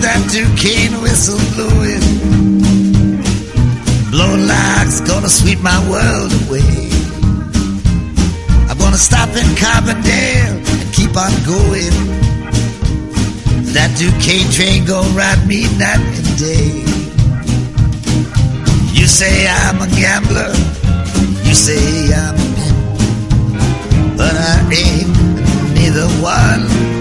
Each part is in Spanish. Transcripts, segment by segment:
that Duquesne whistle blowing. Blowing like's gonna sweep my world away. I'm gonna stop in Carbondale and keep on going. That Duquesne train gonna ride me night and day. You say I'm a gambler, you say I'm a pimp, but I ain't neither one.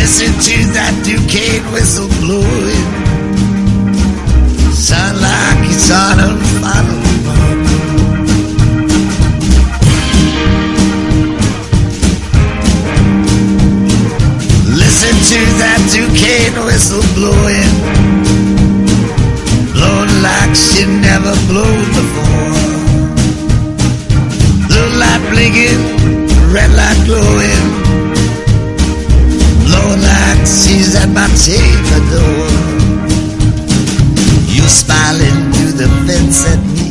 Listen to that Duquesne whistle blowing. Sound like it's on a final Listen to that Duquesne whistle blowing. Blowing like she never blew before. Blue light blinking, red light glowing. Blowing like she's at my table door. You smiling through the fence at me.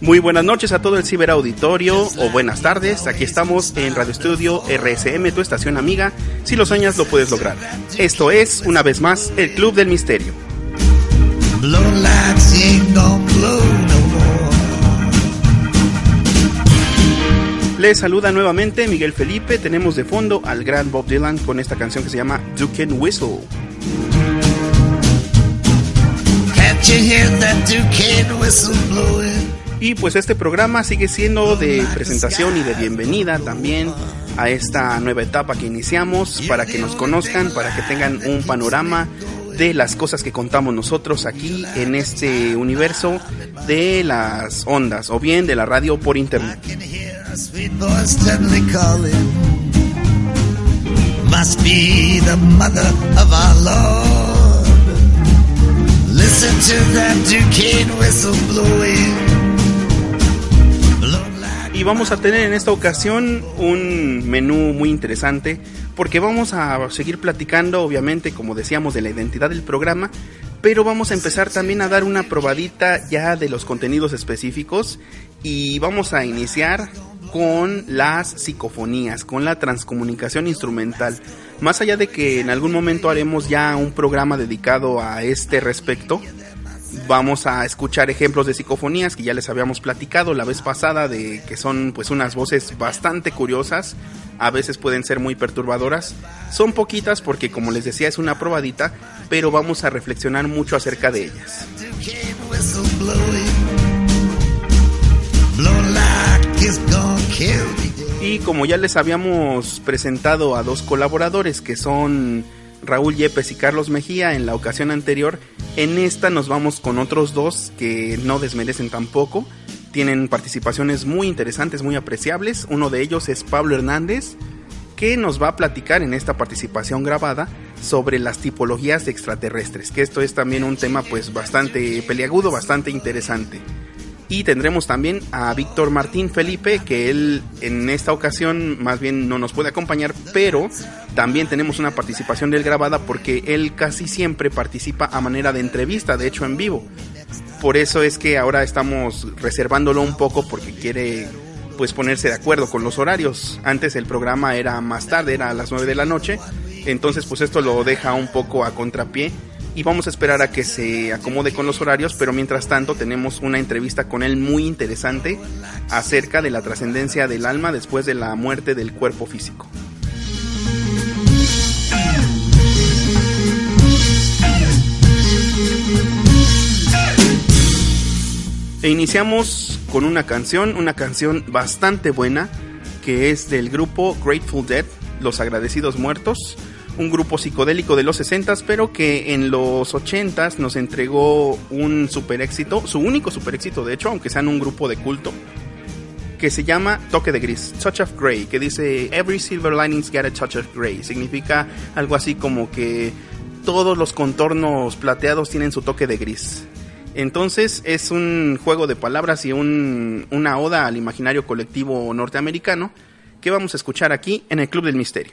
Muy buenas noches a todo el ciberauditorio o buenas tardes. Aquí estamos en Radio Estudio RSM, tu estación amiga. Si lo sueñas, lo puedes lograr. Esto es, una vez más, el Club del Misterio. Les saluda nuevamente Miguel Felipe. Tenemos de fondo al gran Bob Dylan con esta canción que se llama Duke Whistle. Can't you hear that Duquesne whistle blowing? Y pues este programa sigue siendo de presentación y de bienvenida también a esta nueva etapa que iniciamos para que nos conozcan, para que tengan un panorama de las cosas que contamos nosotros aquí en este universo de las ondas o bien de la radio por internet. Sweet voice suddenly calling? Must be the mother of our Lord. Listen to that Duquesne whistle blowing. Blowing like Y vamos a tener en esta ocasión un menú muy interesante porque vamos a seguir platicando, obviamente, como decíamos, de la identidad del programa, pero vamos a empezar también a dar una probadita ya de los contenidos específicos y vamos a iniciar con las psicofonías, con la transcomunicación instrumental. Más allá de que en algún momento haremos ya un programa dedicado a este respecto, vamos a escuchar ejemplos de psicofonías que ya les habíamos platicado la vez pasada de que son pues unas voces bastante curiosas, a veces pueden ser muy perturbadoras. Son poquitas porque como les decía es una probadita, pero vamos a reflexionar mucho acerca de ellas. Y como ya les habíamos presentado a dos colaboradores que son Raúl Yepes y Carlos Mejía en la ocasión anterior, en esta nos vamos con otros dos que no desmerecen tampoco. Tienen participaciones muy interesantes, muy apreciables. Uno de ellos es Pablo Hernández, que nos va a platicar en esta participación grabada sobre las tipologías de extraterrestres, que esto es también un tema pues bastante peliagudo, bastante interesante. Y tendremos también a Víctor Martín Felipe, que él en esta ocasión más bien no nos puede acompañar, pero también tenemos una participación de él grabada porque él casi siempre participa a manera de entrevista, de hecho en vivo. Por eso es que ahora estamos reservándolo un poco porque quiere pues ponerse de acuerdo con los horarios. Antes el programa era más tarde, era a las 9 de la noche, entonces pues esto lo deja un poco a contrapié y vamos a esperar a que se acomode con los horarios, pero mientras tanto tenemos una entrevista con él muy interesante acerca de la trascendencia del alma después de la muerte del cuerpo físico. E iniciamos con una canción, una canción bastante buena, que es del grupo Grateful Dead, Los Agradecidos Muertos, un grupo psicodélico de los 60s, pero que en los 80s nos entregó un super éxito, su único super éxito de hecho, aunque sean un grupo de culto, que se llama Toque de Gris, Touch of Grey, que dice Every silver lining's got a touch of grey. Significa algo así como que todos los contornos plateados tienen su toque de gris. Entonces es un juego de palabras y un- una oda al imaginario colectivo norteamericano que vamos a escuchar aquí en el Club del Misterio.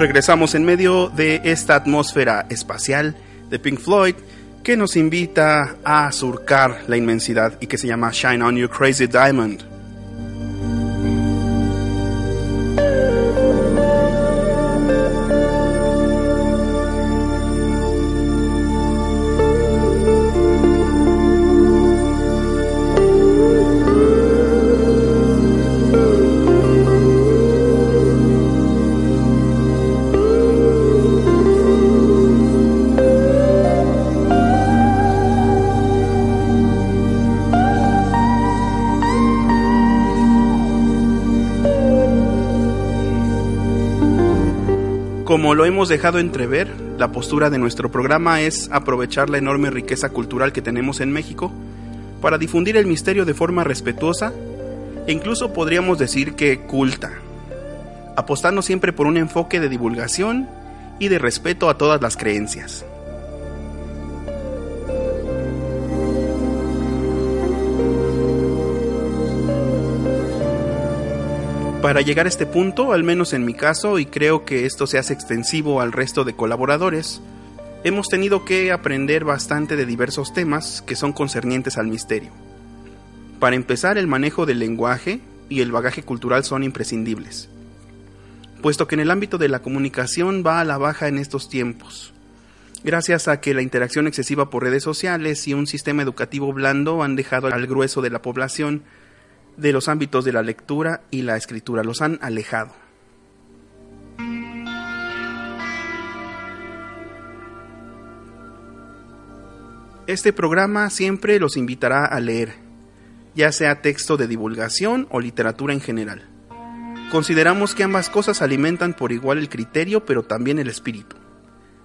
Regresamos en medio de esta atmósfera espacial de Pink Floyd que nos invita a surcar la inmensidad y que se llama Shine on You Crazy Diamond. Como lo hemos dejado entrever, la postura de nuestro programa es aprovechar la enorme riqueza cultural que tenemos en México para difundir el misterio de forma respetuosa e incluso podríamos decir que culta, apostando siempre por un enfoque de divulgación y de respeto a todas las creencias. Para llegar a este punto, al menos en mi caso, y creo que esto se hace extensivo al resto de colaboradores, hemos tenido que aprender bastante de diversos temas que son concernientes al misterio. Para empezar, el manejo del lenguaje y el bagaje cultural son imprescindibles, puesto que en el ámbito de la comunicación va a la baja en estos tiempos, gracias a que la interacción excesiva por redes sociales y un sistema educativo blando han dejado al grueso de la población de los ámbitos de la lectura y la escritura, los han alejado. Este programa siempre los invitará a leer, ya sea texto de divulgación o literatura en general. Consideramos que ambas cosas alimentan por igual el criterio, pero también el espíritu.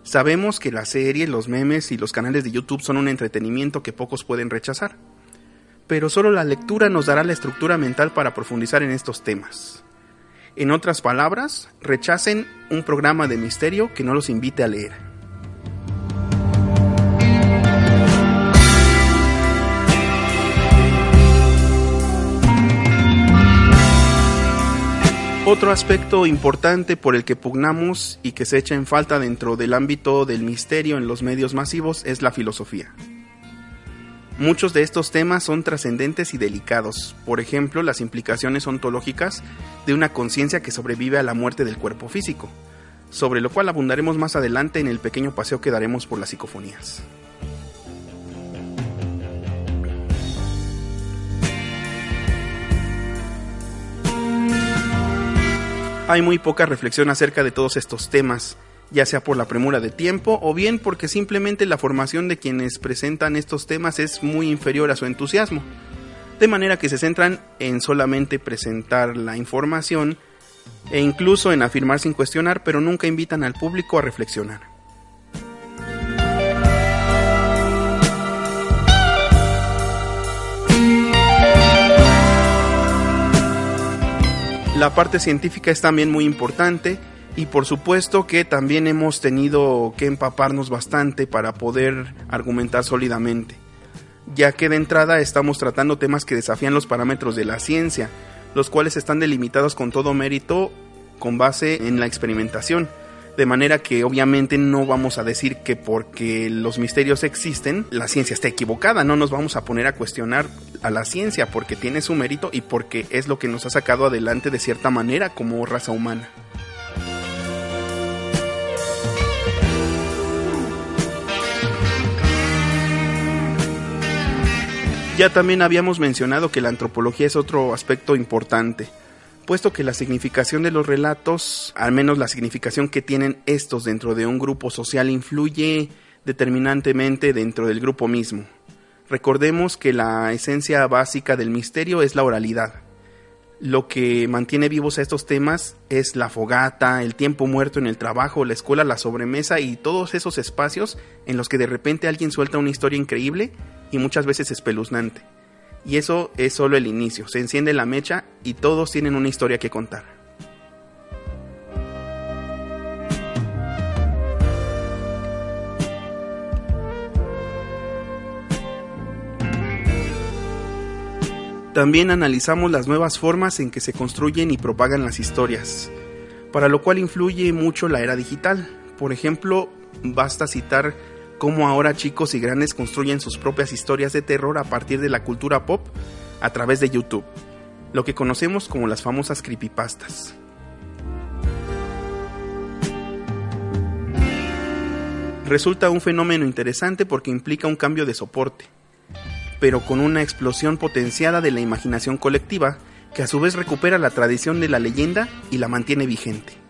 Sabemos que la serie, los memes y los canales de YouTube son un entretenimiento que pocos pueden rechazar pero solo la lectura nos dará la estructura mental para profundizar en estos temas. En otras palabras, rechacen un programa de misterio que no los invite a leer. Otro aspecto importante por el que pugnamos y que se echa en falta dentro del ámbito del misterio en los medios masivos es la filosofía. Muchos de estos temas son trascendentes y delicados, por ejemplo las implicaciones ontológicas de una conciencia que sobrevive a la muerte del cuerpo físico, sobre lo cual abundaremos más adelante en el pequeño paseo que daremos por las psicofonías. Hay muy poca reflexión acerca de todos estos temas, ya sea por la premura de tiempo o bien porque simplemente la formación de quienes presentan estos temas es muy inferior a su entusiasmo, de manera que se centran en solamente presentar la información e incluso en afirmar sin cuestionar, pero nunca invitan al público a reflexionar. La parte científica es también muy importante y por supuesto que también hemos tenido que empaparnos bastante para poder argumentar sólidamente, ya que de entrada estamos tratando temas que desafían los parámetros de la ciencia, los cuales están delimitados con todo mérito con base en la experimentación. De manera que obviamente no vamos a decir que porque los misterios existen, la ciencia está equivocada. No nos vamos a poner a cuestionar a la ciencia porque tiene su mérito y porque es lo que nos ha sacado adelante de cierta manera como raza humana. Ya también habíamos mencionado que la antropología es otro aspecto importante, puesto que la significación de los relatos, al menos la significación que tienen estos dentro de un grupo social, influye determinantemente dentro del grupo mismo. Recordemos que la esencia básica del misterio es la oralidad. Lo que mantiene vivos a estos temas es la fogata, el tiempo muerto en el trabajo, la escuela, la sobremesa y todos esos espacios en los que de repente alguien suelta una historia increíble y muchas veces espeluznante. Y eso es solo el inicio, se enciende la mecha y todos tienen una historia que contar. También analizamos las nuevas formas en que se construyen y propagan las historias, para lo cual influye mucho la era digital. Por ejemplo, basta citar cómo ahora chicos y grandes construyen sus propias historias de terror a partir de la cultura pop a través de YouTube, lo que conocemos como las famosas creepypastas. Resulta un fenómeno interesante porque implica un cambio de soporte, pero con una explosión potenciada de la imaginación colectiva que a su vez recupera la tradición de la leyenda y la mantiene vigente.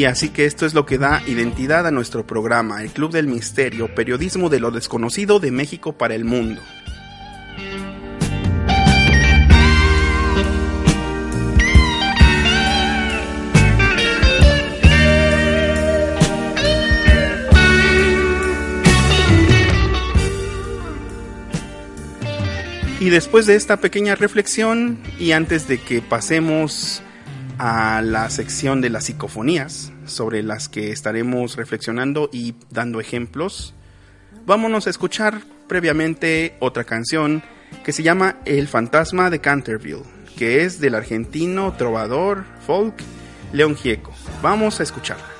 Y así que esto es lo que da identidad a nuestro programa, el Club del Misterio, periodismo de lo desconocido de México para el mundo. Y después de esta pequeña reflexión, y antes de que pasemos a la sección de las psicofonías, sobre las que estaremos reflexionando y dando ejemplos, vámonos a escuchar previamente otra canción que se llama El fantasma de Canterville, que es del argentino trovador folk León Gieco. Vamos a escucharla.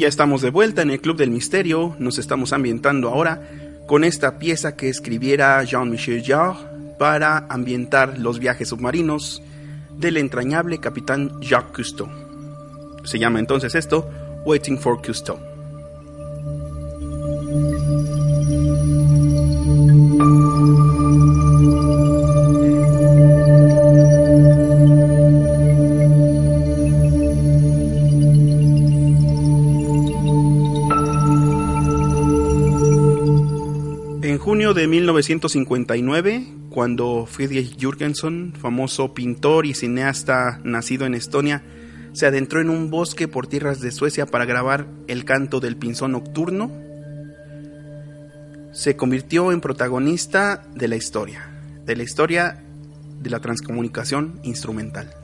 Ya estamos de vuelta en el Club del Misterio, nos estamos ambientando ahora con esta pieza que escribiera Jean-Michel Jarre para ambientar los viajes submarinos del entrañable capitán Jacques Cousteau. Se llama entonces esto Waiting for Cousteau. 1959, cuando Friedrich Jürgenson, famoso pintor y cineasta nacido en Estonia, se adentró en un bosque por tierras de Suecia para grabar el canto del pinzón nocturno, se convirtió en protagonista de la historia, de la historia de la transcomunicación instrumental.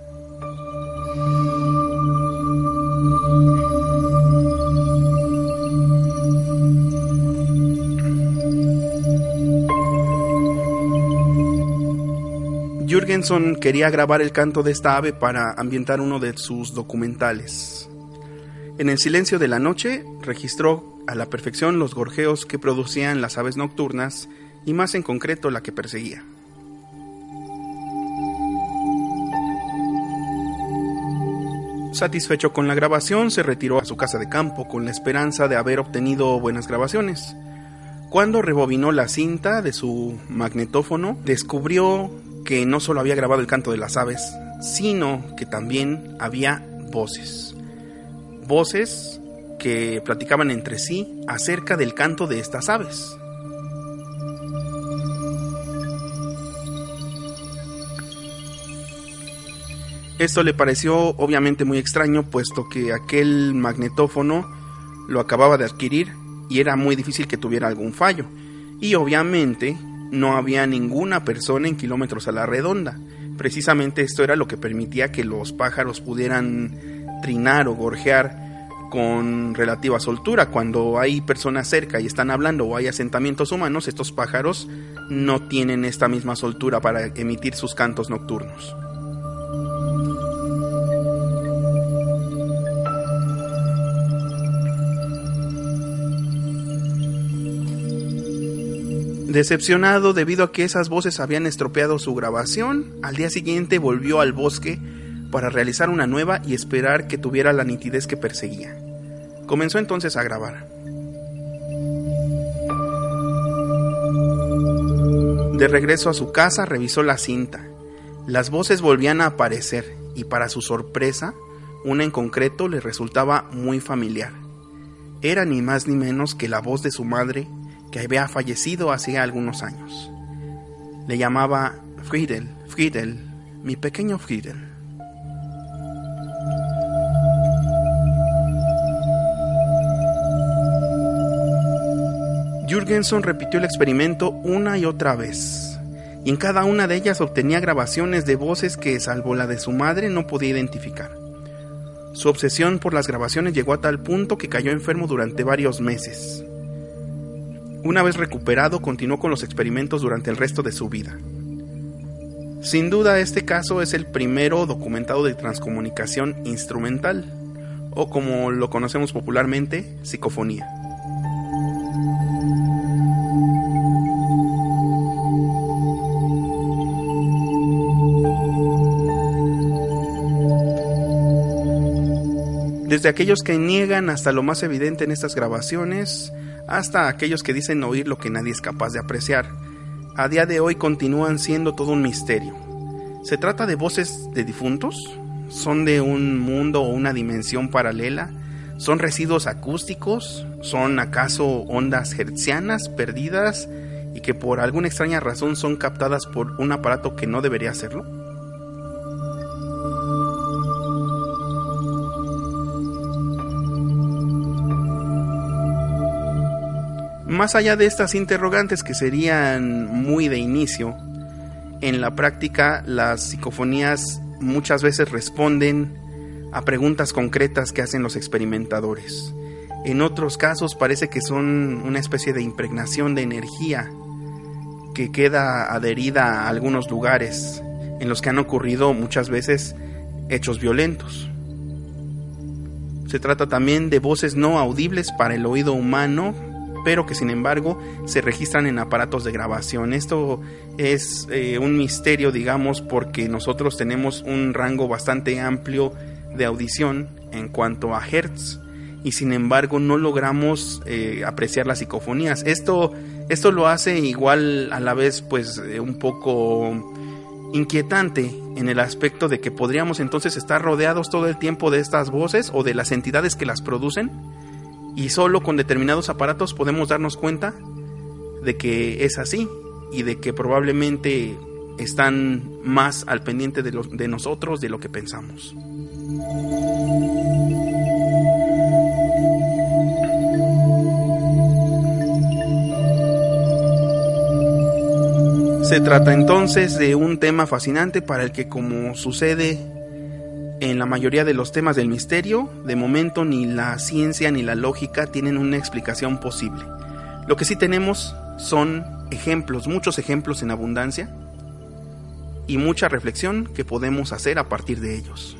Quería grabar el canto de esta ave para ambientar uno de sus documentales. En el silencio de la noche registró a la perfección los gorjeos que producían las aves nocturnas y más en concreto la que perseguía. Satisfecho con la grabación, se retiró a su casa de campo con la esperanza de haber obtenido buenas grabaciones. Cuando rebobinó la cinta de su magnetófono, descubrió que no solo había grabado el canto de las aves, sino que también había voces. Voces que platicaban entre sí acerca del canto de estas aves. Esto le pareció obviamente muy extraño, puesto que aquel magnetófono lo acababa de adquirir y era muy difícil que tuviera algún fallo. Y obviamente no había ninguna persona en kilómetros a la redonda. Precisamente esto era lo que permitía que los pájaros pudieran trinar o gorjear con relativa soltura. Cuando hay personas cerca y están hablando o hay asentamientos humanos, estos pájaros no tienen esta misma soltura para emitir sus cantos nocturnos. Decepcionado debido a que esas voces habían estropeado su grabación, al día siguiente volvió al bosque para realizar una nueva y esperar que tuviera la nitidez que perseguía. Comenzó entonces a grabar. De regreso a su casa revisó la cinta. Las voces volvían a aparecer y para su sorpresa, una en concreto le resultaba muy familiar. Era ni más ni menos que la voz de su madre que había fallecido hacía algunos años. Le llamaba Friedel, Friedel, mi pequeño Friedel. Jürgenson repitió el experimento una y otra vez, y en cada una de ellas obtenía grabaciones de voces que, salvo la de su madre, no podía identificar. Su obsesión por las grabaciones llegó a tal punto que cayó enfermo durante varios meses. Una vez recuperado, continuó con los experimentos durante el resto de su vida. Sin duda, este caso es el primero documentado de transcomunicación instrumental, o como lo conocemos popularmente, psicofonía. Desde aquellos que niegan hasta lo más evidente en estas grabaciones, hasta aquellos que dicen oír lo que nadie es capaz de apreciar, a día de hoy continúan siendo todo un misterio. ¿Se trata de voces de difuntos? ¿Son de un mundo o una dimensión paralela? ¿Son residuos acústicos? ¿Son acaso ondas hertzianas perdidas y que por alguna extraña razón son captadas por un aparato que no debería hacerlo? Más allá de estas interrogantes que serían muy de inicio, en la práctica las psicofonías muchas veces responden a preguntas concretas que hacen los experimentadores. En otros casos parece que son una especie de impregnación de energía que queda adherida a algunos lugares en los que han ocurrido muchas veces hechos violentos. Se trata también de voces no audibles para el oído humano, pero que sin embargo se registran en aparatos de grabación. Esto es eh, un misterio, digamos, porque nosotros tenemos un rango bastante amplio de audición en cuanto a hertz y sin embargo no logramos eh, apreciar las psicofonías. Esto, esto lo hace igual a la vez pues eh, un poco inquietante en el aspecto de que podríamos entonces estar rodeados todo el tiempo de estas voces o de las entidades que las producen y solo con determinados aparatos podemos darnos cuenta de que es así y de que probablemente están más al pendiente de, de nosotros de lo que pensamos. Se trata entonces de un tema fascinante para el que como sucede en la mayoría de los temas del misterio, de momento ni la ciencia ni la lógica tienen una explicación posible. Lo que sí tenemos son ejemplos, muchos ejemplos en abundancia y mucha reflexión que podemos hacer a partir de ellos.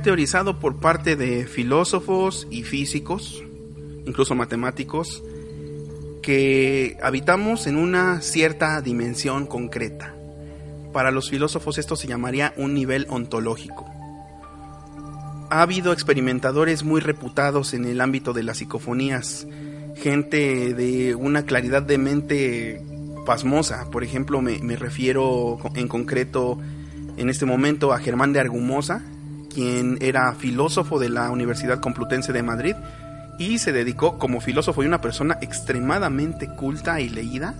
Teorizado por parte de filósofos y físicos, incluso matemáticos, que habitamos en una cierta dimensión concreta. Para los filósofos esto se llamaría un nivel ontológico. Ha habido experimentadores muy reputados en el ámbito de las psicofonías, gente de una claridad de mente pasmosa. Por ejemplo, me refiero en concreto en este momento a Germán de Argumosa, quien era filósofo de la Universidad Complutense de Madrid y se dedicó como filósofo y una persona extremadamente culta y leída,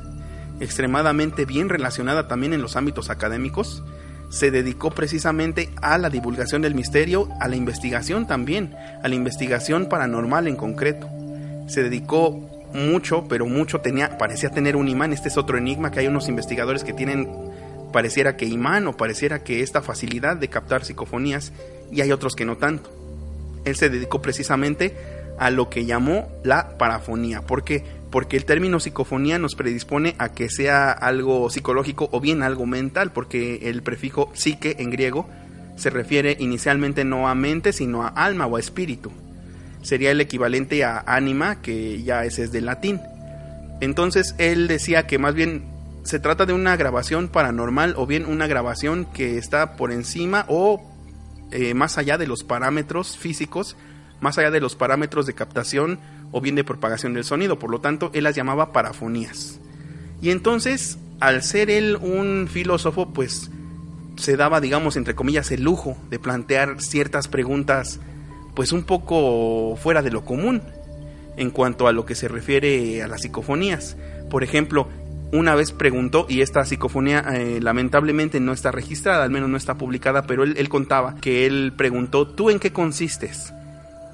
extremadamente bien relacionada también en los ámbitos académicos, se dedicó precisamente a la divulgación del misterio, a la investigación también, a la investigación paranormal en concreto. Se dedicó mucho, pero mucho tenía, parecía tener un imán. Este es otro enigma que hay unos investigadores que tienen pareciera que imán o pareciera que esta facilidad de captar psicofonías y hay otros que no tanto. Él se dedicó precisamente a lo que llamó la parafonía. ¿Por qué? Porque el término psicofonía nos predispone a que sea algo psicológico o bien algo mental, porque el prefijo psique en griego se refiere inicialmente no a mente, sino a alma o a espíritu. Sería el equivalente a ánima, que ya ese es del latín. Entonces él decía que más bien se trata de una grabación paranormal o bien una grabación que está por encima o eh, más allá de los parámetros físicos, más allá de los parámetros de captación o bien de propagación del sonido. Por lo tanto, él las llamaba parafonías. Y entonces, al ser él un filósofo, pues se daba, digamos, entre comillas, el lujo de plantear ciertas preguntas, pues un poco fuera de lo común en cuanto a lo que se refiere a las psicofonías. Por ejemplo, una vez preguntó, y esta psicofonía eh, lamentablemente no está registrada, al menos no está publicada, pero él, contaba que él preguntó, ¿tú en qué consistes?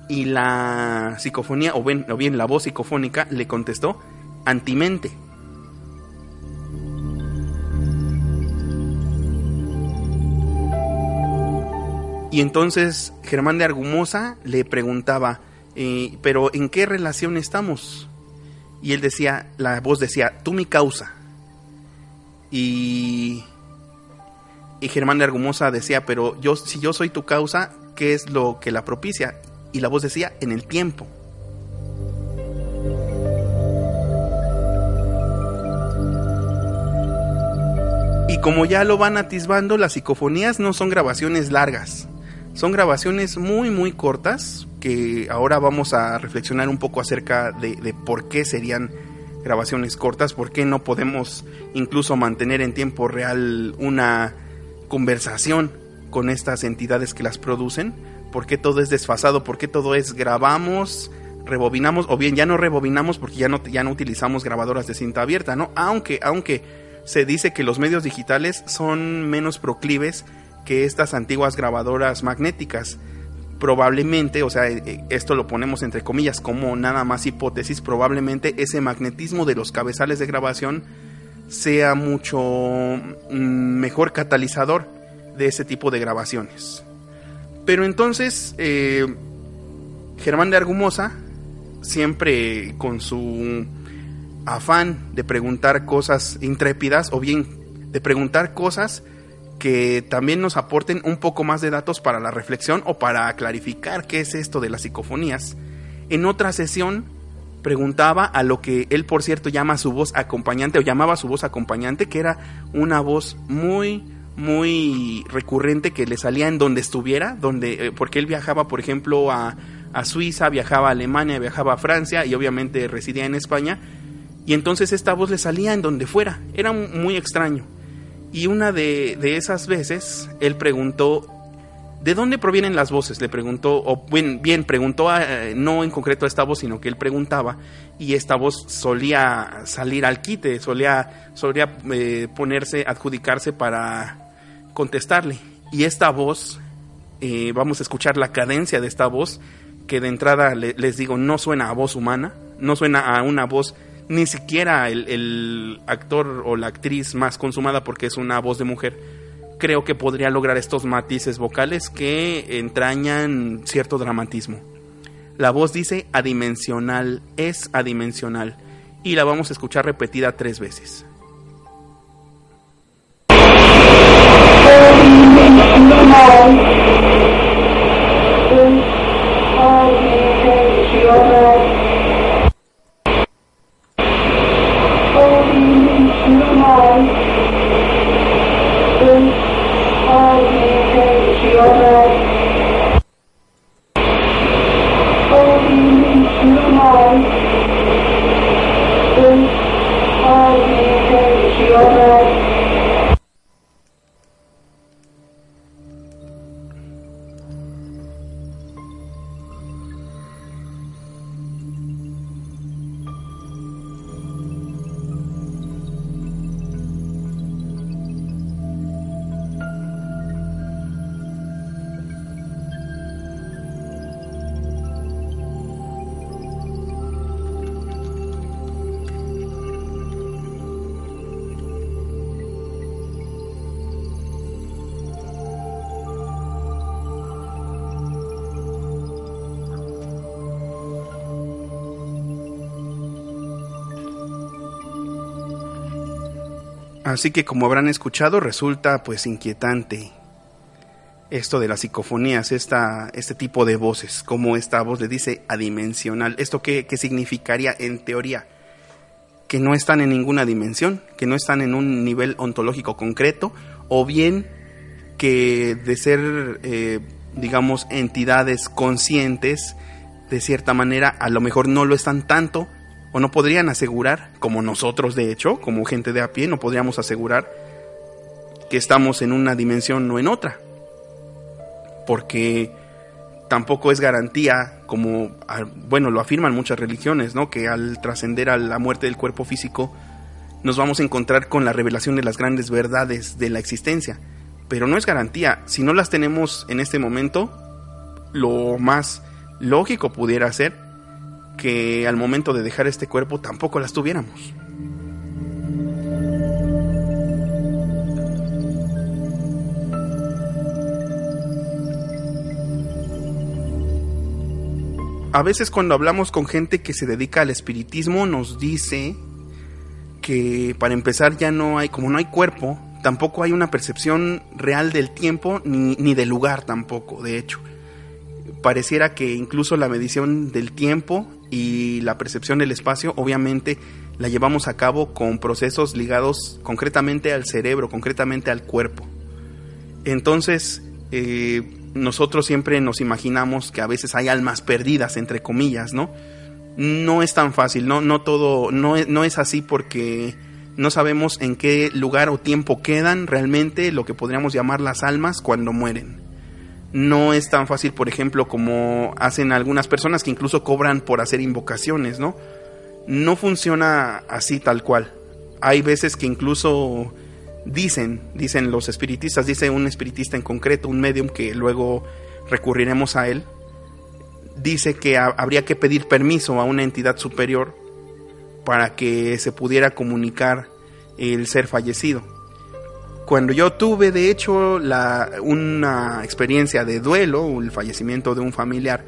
Y la psicofonía, o bien, la voz psicofónica, le contestó, antimente. Y entonces Germán de Argumosa le preguntaba, eh, pero ¿en qué relación estamos? Y él decía, la voz decía, tú mi causa. Y, y Germán de Argumosa decía, pero yo, si yo soy tu causa, ¿qué es lo que la propicia? Y la voz decía, en el tiempo. Y como ya lo van atisbando, las psicofonías no son grabaciones largas. Son grabaciones muy muy cortas que ahora vamos a reflexionar un poco acerca de, por qué serían grabaciones cortas, por qué no podemos incluso mantener en tiempo real una conversación con estas entidades que las producen, por qué todo es desfasado, por qué todo es grabamos, rebobinamos, o bien ya no rebobinamos porque ya no, ya no utilizamos grabadoras de cinta abierta, ¿no? Aunque, aunque se dice que los medios digitales son menos proclives que estas antiguas grabadoras magnéticas. Probablemente, o sea, eh, esto lo ponemos entre comillas como nada más hipótesis, probablemente ese magnetismo de los cabezales de grabación sea mucho mm, mejor catalizador de ese tipo de grabaciones. Pero entonces, eh, Germán de Argumosa, siempre con su afán de preguntar cosas intrépidas o bien de preguntar cosas que también nos aporten un poco más de datos para la reflexión o para clarificar qué es esto de las psicofonías. En otra sesión preguntaba a lo que él, por cierto, llama su voz acompañante o llamaba su voz acompañante, que era una voz muy, muy recurrente que le salía en donde estuviera, donde, eh, porque él viajaba, por ejemplo, a, a Suiza, viajaba a Alemania, viajaba a Francia y obviamente residía en España. Y entonces esta voz le salía en donde fuera. Era muy extraño. Y una de, esas veces, él preguntó, ¿de dónde provienen las voces? Le preguntó, o bien, bien preguntó, no en concreto a esta voz, sino que él preguntaba, y esta voz solía salir al quite, solía, solía eh, ponerse, adjudicarse para contestarle. Y esta voz, eh, vamos a escuchar la cadencia de esta voz, que de entrada les digo, no suena a voz humana, no suena a una voz ni siquiera el, actor o la actriz más consumada porque es una voz de mujer, creo que podría lograr estos matices vocales que entrañan cierto dramatismo. La voz dice adimensional, es adimensional, y la vamos a escuchar repetida tres veces. Así que como habrán escuchado, resulta pues inquietante esto de las psicofonías, este tipo de voces, como esta voz le dice adimensional. ¿Esto qué, qué significaría en teoría? Que no están en ninguna dimensión, que no están en un nivel ontológico concreto, o bien que de ser, eh, digamos, entidades conscientes, de cierta manera, a lo mejor no lo están tanto, o no podrían asegurar, como nosotros de hecho, como gente de a pie, no podríamos asegurar que estamos en una dimensión o en otra. Porque tampoco es garantía, como, ah, bueno, lo afirman muchas religiones, ¿no? Que al trascender a la muerte del cuerpo físico, nos vamos a encontrar con la revelación de las grandes verdades de la existencia. Pero no es garantía. Si no las tenemos en este momento, lo más lógico pudiera ser que al momento de dejar este cuerpo tampoco las tuviéramos. A veces cuando hablamos con gente que se dedica al espiritismo nos dice que para empezar ya no hay, como no hay cuerpo, tampoco hay una percepción real del tiempo ni, ni del lugar tampoco, de hecho pareciera que incluso la medición del tiempo y la percepción del espacio obviamente la llevamos a cabo con procesos ligados concretamente al cerebro, concretamente al cuerpo. Entonces, eh, nosotros siempre nos imaginamos que a veces hay almas perdidas, entre comillas, ¿no? No es tan fácil, no, no todo, no, no es así porque no sabemos en qué lugar o tiempo quedan realmente lo que podríamos llamar las almas cuando mueren no es tan fácil, por ejemplo, como hacen algunas personas que incluso cobran por hacer invocaciones, ¿no? No funciona así tal cual. hay veces que incluso dicen, dicen los espiritistas, dice un espiritista en concreto, un medium que luego recurriremos a él, dice que habría que pedir permiso a una entidad superior para que se pudiera comunicar el ser fallecido. Cuando yo tuve de hecho la, una experiencia de duelo, el fallecimiento de un familiar,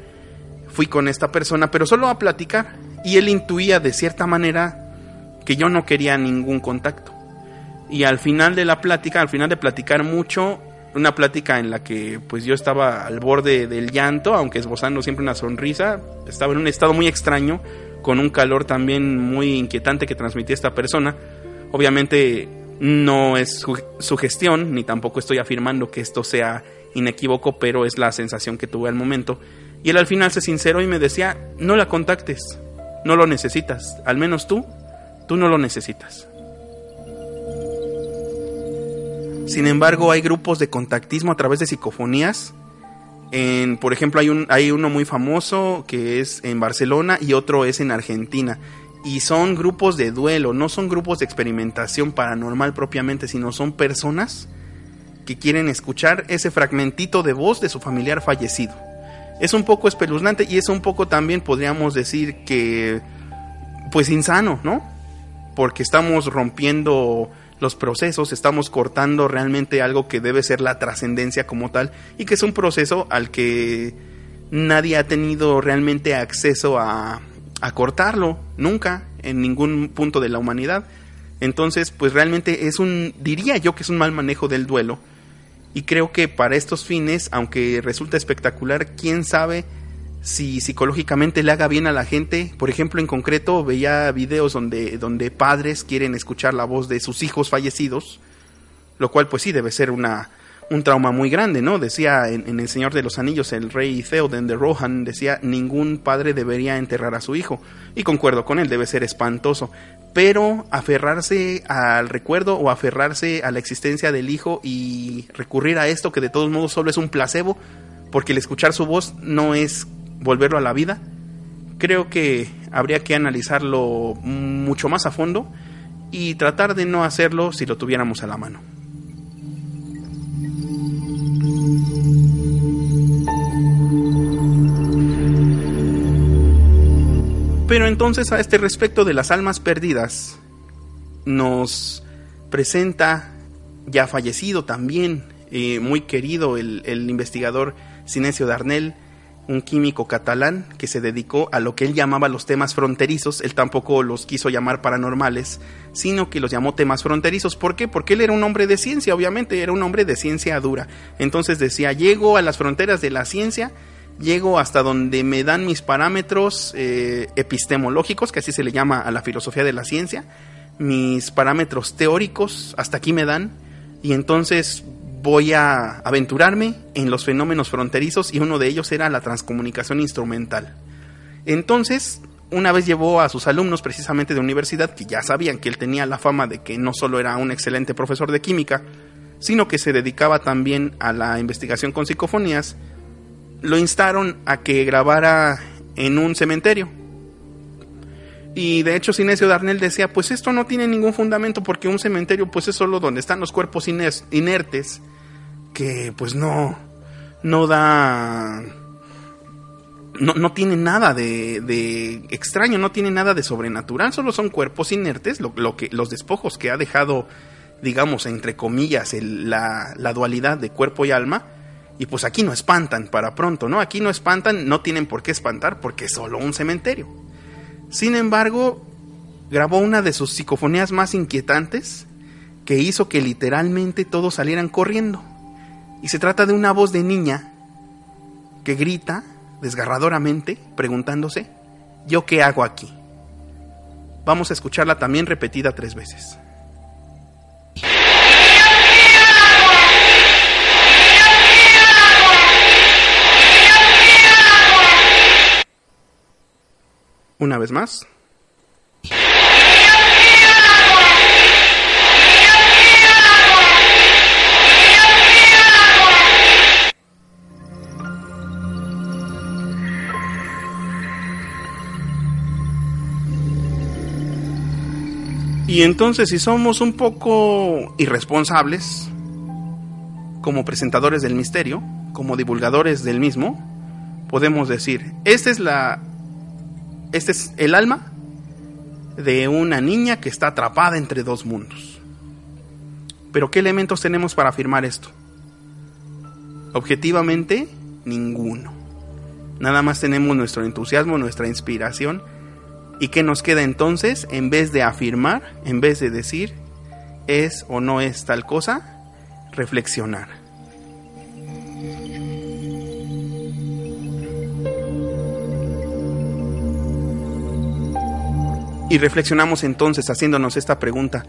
fui con esta persona, pero solo a platicar, y él intuía de cierta manera que yo no quería ningún contacto. Y al final de la plática, al final de platicar mucho, una plática en la que pues yo estaba al borde del llanto, aunque esbozando siempre una sonrisa, estaba en un estado muy extraño, con un calor también muy inquietante que transmitía esta persona. Obviamente no es su, gestión, ni tampoco estoy afirmando que esto sea inequívoco, pero es la sensación que tuve al momento. Y él al final se sinceró y me decía, no la contactes, no lo necesitas, al menos tú, tú no lo necesitas. Sin embargo, hay grupos de contactismo a través de psicofonías. En, por ejemplo, hay, un, hay uno muy famoso que es en Barcelona y otro es en Argentina. Y son grupos de duelo, no son grupos de experimentación paranormal propiamente, sino son personas que quieren escuchar ese fragmentito de voz de su familiar fallecido. Es un poco espeluznante y es un poco también, podríamos decir que, pues insano, ¿no? Porque estamos rompiendo los procesos, estamos cortando realmente algo que debe ser la trascendencia como tal y que es un proceso al que nadie ha tenido realmente acceso a, a cortarlo, nunca, en ningún punto de la humanidad. Entonces, pues realmente es un, diría yo que es un mal manejo del duelo. Y creo que para estos fines, aunque resulta espectacular, quién sabe si psicológicamente le haga bien a la gente. Por ejemplo, en concreto, veía videos donde, donde padres quieren escuchar la voz de sus hijos fallecidos, lo cual pues sí debe ser una, un trauma muy grande, ¿no? Decía en, El Señor de los Anillos, el rey Theoden de Rohan, decía, ningún padre debería enterrar a su hijo. Y concuerdo con él, debe ser espantoso. Pero aferrarse al recuerdo o aferrarse a la existencia del hijo y recurrir a esto que de todos modos solo es un placebo, porque el escuchar su voz no es volverlo a la vida, creo que habría que analizarlo mucho más a fondo y tratar de no hacerlo si lo tuviéramos a la mano. Pero entonces a este respecto de las almas perdidas, nos presenta, ya fallecido también, eh, muy querido el, el investigador Sinesio Darnell, un químico catalán que se dedicó a lo que él llamaba los temas fronterizos, él tampoco los quiso llamar paranormales, sino que los llamó temas fronterizos. ¿Por qué? Porque él era un hombre de ciencia, obviamente, era un hombre de ciencia dura. Entonces decía, llego a las fronteras de la ciencia, llego hasta donde me dan mis parámetros eh, epistemológicos, que así se le llama a la filosofía de la ciencia, mis parámetros teóricos, hasta aquí me dan, y entonces voy a aventurarme en los fenómenos fronterizos y uno de ellos era la transcomunicación instrumental. Entonces, una vez llevó a sus alumnos precisamente de universidad, que ya sabían que él tenía la fama de que no solo era un excelente profesor de química, sino que se dedicaba también a la investigación con psicofonías, lo instaron a que grabara en un cementerio. Y de hecho Sinesio Darnell decía, pues esto no tiene ningún fundamento porque un cementerio pues es solo donde están los cuerpos inertes que pues no, no da... No, no tiene nada de, de, extraño, no tiene nada de sobrenatural, solo son cuerpos inertes, lo, lo que, los despojos que ha dejado, digamos, entre comillas, la, la dualidad de cuerpo y alma, y pues aquí no espantan para pronto, ¿no? Aquí no espantan, no tienen por qué espantar porque es solo un cementerio. Sin embargo, grabó una de sus psicofonías más inquietantes que hizo que literalmente todos salieran corriendo. Y se trata de una voz de niña que grita desgarradoramente preguntándose, ¿yo qué hago aquí? Vamos a escucharla también repetida tres veces. Una vez más. Y entonces si somos un poco irresponsables, como presentadores del misterio, como divulgadores del mismo, podemos decir, esta es la este es el alma de una niña que está atrapada entre dos mundos. Pero ¿qué elementos tenemos para afirmar esto? Objetivamente, ninguno. Nada más tenemos nuestro entusiasmo, nuestra inspiración. ¿Y qué nos queda entonces? En vez de afirmar, en vez de decir es o no es tal cosa, reflexionar. Y reflexionamos entonces haciéndonos esta pregunta.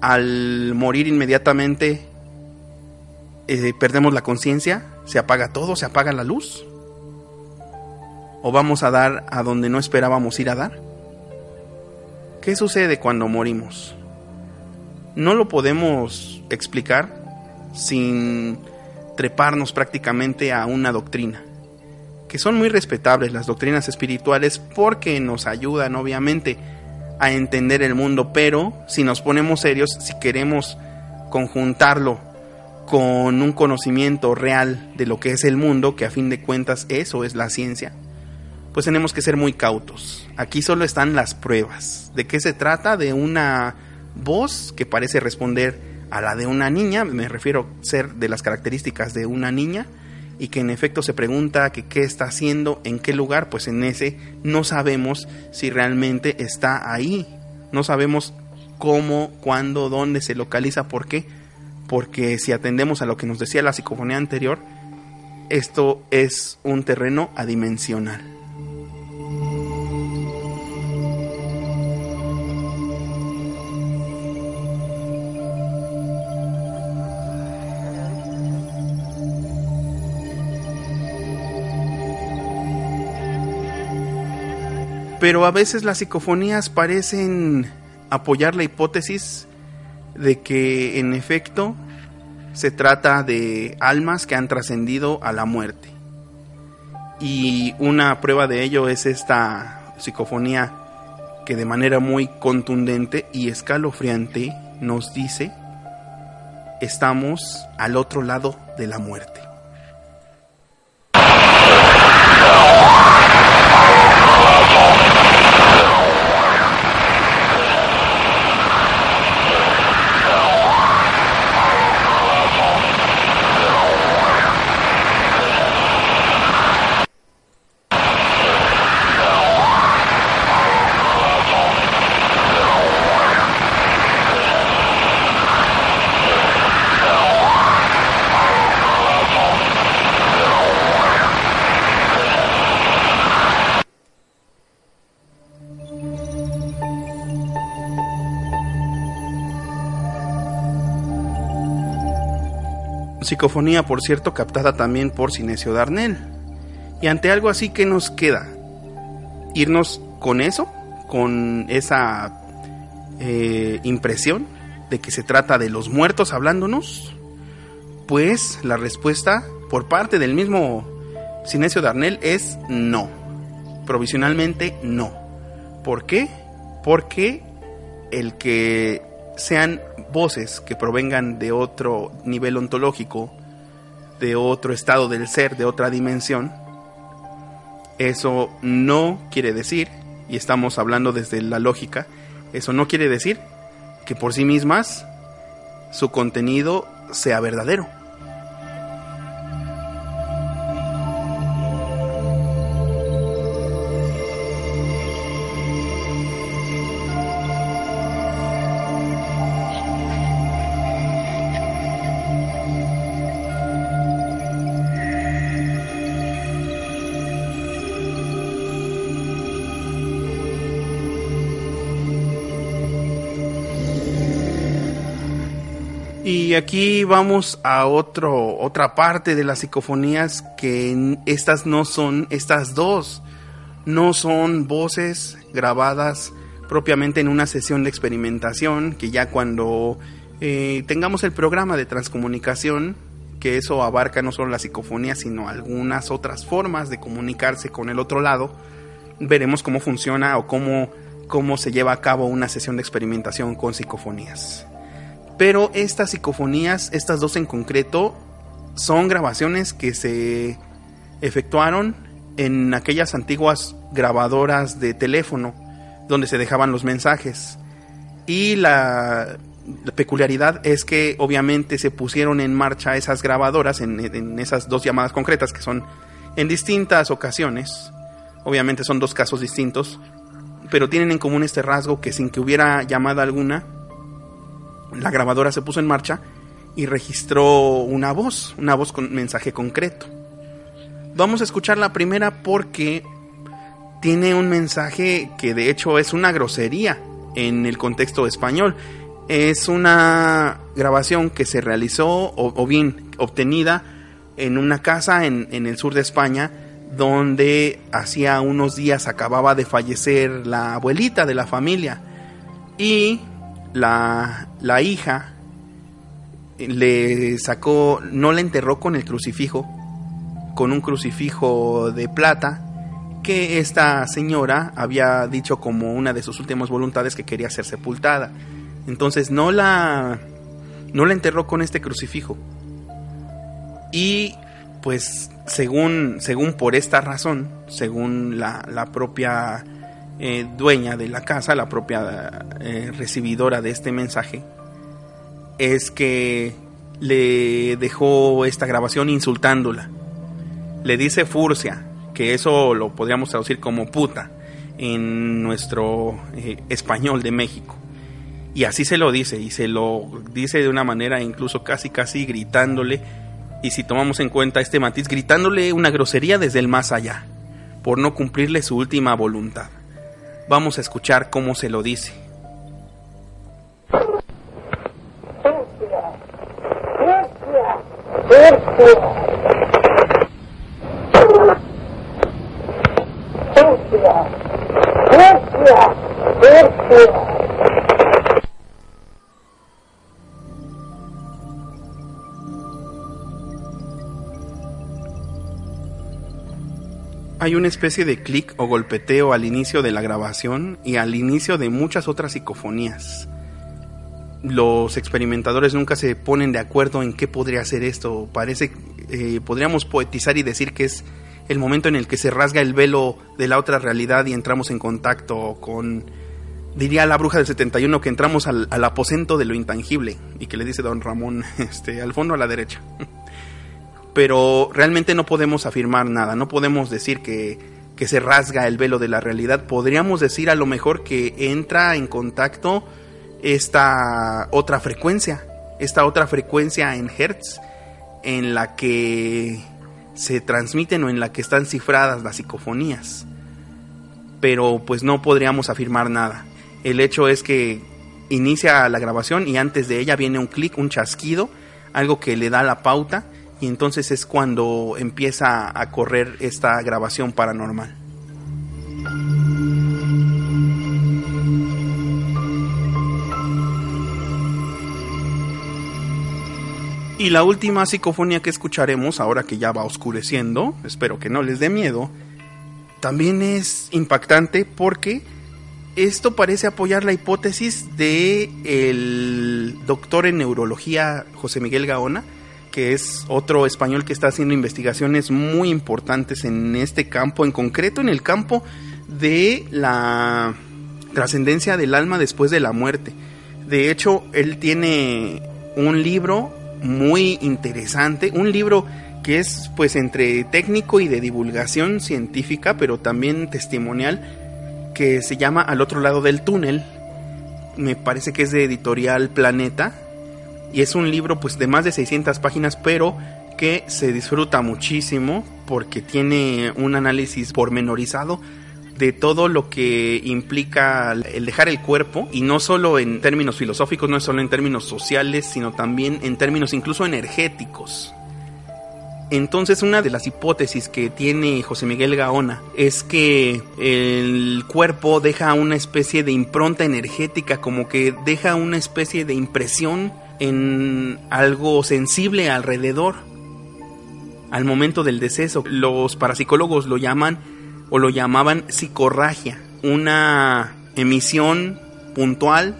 Al morir inmediatamente, eh, ¿perdemos la conciencia? ¿Se apaga todo? ¿Se apaga la luz? ¿O vamos a dar a donde no esperábamos ir a dar? ¿Qué sucede cuando morimos? No lo podemos explicar sin treparnos prácticamente a una doctrina, que son muy respetables las doctrinas espirituales porque nos ayudan obviamente a entender el mundo, pero si nos ponemos serios, si queremos conjuntarlo con un conocimiento real de lo que es el mundo, que a fin de cuentas eso es la ciencia, pues tenemos que ser muy cautos. Aquí solo están las pruebas. ¿De qué se trata? De una voz que parece responder a la de una niña, me refiero a ser de las características de una niña, y que en efecto se pregunta que qué está haciendo, en qué lugar, pues en ese no sabemos si realmente está ahí. No sabemos cómo, cuándo, dónde se localiza, por qué. Porque si atendemos a lo que nos decía la psicofonía anterior, esto es un terreno adimensional. Pero a veces las psicofonías parecen apoyar la hipótesis de que en efecto se trata de almas que han trascendido a la muerte. Y una prueba de ello es esta psicofonía que de manera muy contundente y escalofriante nos dice, estamos al otro lado de la muerte. Psicofonía, por cierto, captada también por Cinesio Darnell. Y ante algo así, ¿qué nos queda? ¿Irnos con eso? ¿Con esa eh, impresión de que se trata de los muertos hablándonos? Pues la respuesta por parte del mismo Cinesio Darnell es no. Provisionalmente no. ¿Por qué? Porque el que sean voces que provengan de otro nivel ontológico, de otro estado del ser, de otra dimensión, eso no quiere decir, y estamos hablando desde la lógica, eso no quiere decir que por sí mismas su contenido sea verdadero. Aquí vamos a otro, otra parte de las psicofonías que estas no son, estas dos, no son voces grabadas propiamente en una sesión de experimentación, que ya cuando eh, tengamos el programa de transcomunicación, que eso abarca no solo la psicofonía, sino algunas otras formas de comunicarse con el otro lado, veremos cómo funciona o cómo cómo se lleva a cabo una sesión de experimentación con psicofonías. Pero estas psicofonías, estas dos en concreto, son grabaciones que se efectuaron en aquellas antiguas grabadoras de teléfono donde se dejaban los mensajes. Y la, peculiaridad es que obviamente se pusieron en marcha esas grabadoras en, esas dos llamadas concretas que son en distintas ocasiones. Obviamente son dos casos distintos, pero tienen en común este rasgo que sin que hubiera llamada alguna, la grabadora se puso en marcha y registró una voz, una voz con mensaje concreto. Vamos a escuchar la primera porque tiene un mensaje que de hecho es una grosería en el contexto español. Es una grabación que se realizó o, bien obtenida en una casa en, en, el sur de España donde hacía unos días acababa de fallecer la abuelita de la familia y la, la hija le sacó, no la enterró con el crucifijo, con un crucifijo de plata que esta señora había dicho como una de sus últimas voluntades que quería ser sepultada. Entonces no la no la enterró con este crucifijo. Y pues según según por esta razón, según la, la propia eh, dueña de la casa, la propia eh, recibidora de este mensaje, es que le dejó esta grabación insultándola le dice furcia, que eso lo podríamos traducir como puta en nuestro eh, español de México. Y así se lo dice, y se lo dice de una manera incluso casi casi gritándole, y si tomamos en cuenta este matiz, gritándole una grosería desde el más allá, por no cumplirle su última voluntad. Vamos a escuchar cómo se lo dice. Hay una especie de clic o golpeteo al inicio de la grabación y al inicio de muchas otras psicofonías. Los experimentadores nunca se ponen de acuerdo en qué podría ser esto. Parece, eh, podríamos poetizar y decir que es el momento en el que se rasga el velo de la otra realidad y entramos en contacto con, diría la bruja del 71, que entramos al, aposento de lo intangible y que le dice don Ramón, este, al fondo a la derecha. Pero realmente no podemos afirmar nada, no podemos decir que, que se rasga el velo de la realidad. Podríamos decir a lo mejor que entra en contacto esta otra frecuencia, esta otra frecuencia en Hertz, en la que se transmiten o en la que están cifradas las psicofonías. Pero pues no podríamos afirmar nada. El hecho es que inicia la grabación y antes de ella viene un clic, un chasquido, algo que le da la pauta y entonces es cuando empieza a correr esta grabación paranormal. Y la última psicofonía que escucharemos, ahora que ya va oscureciendo, espero que no les dé miedo, también es impactante porque esto parece apoyar la hipótesis de el doctor en neurología José Miguel Gaona, que es otro español que está haciendo investigaciones muy importantes en este campo, en concreto en el campo de la trascendencia del alma después de la muerte. De hecho, él tiene un libro muy interesante, un libro que es pues entre técnico y de divulgación científica, pero también testimonial, que se llama Al otro lado del túnel. Me parece que es de editorial Planeta y es un libro pues de más de 600 páginas, pero que se disfruta muchísimo porque tiene un análisis pormenorizado de todo lo que implica el dejar el cuerpo y no solo en términos filosóficos, no solo en términos sociales, sino también en términos incluso energéticos. Entonces una de las hipótesis que tiene José Miguel Gaona es que el cuerpo deja una especie de impronta energética, como que deja una especie de impresión en algo sensible alrededor al momento del deceso. Los parapsicólogos lo llaman o lo llamaban psicorragia, una emisión puntual,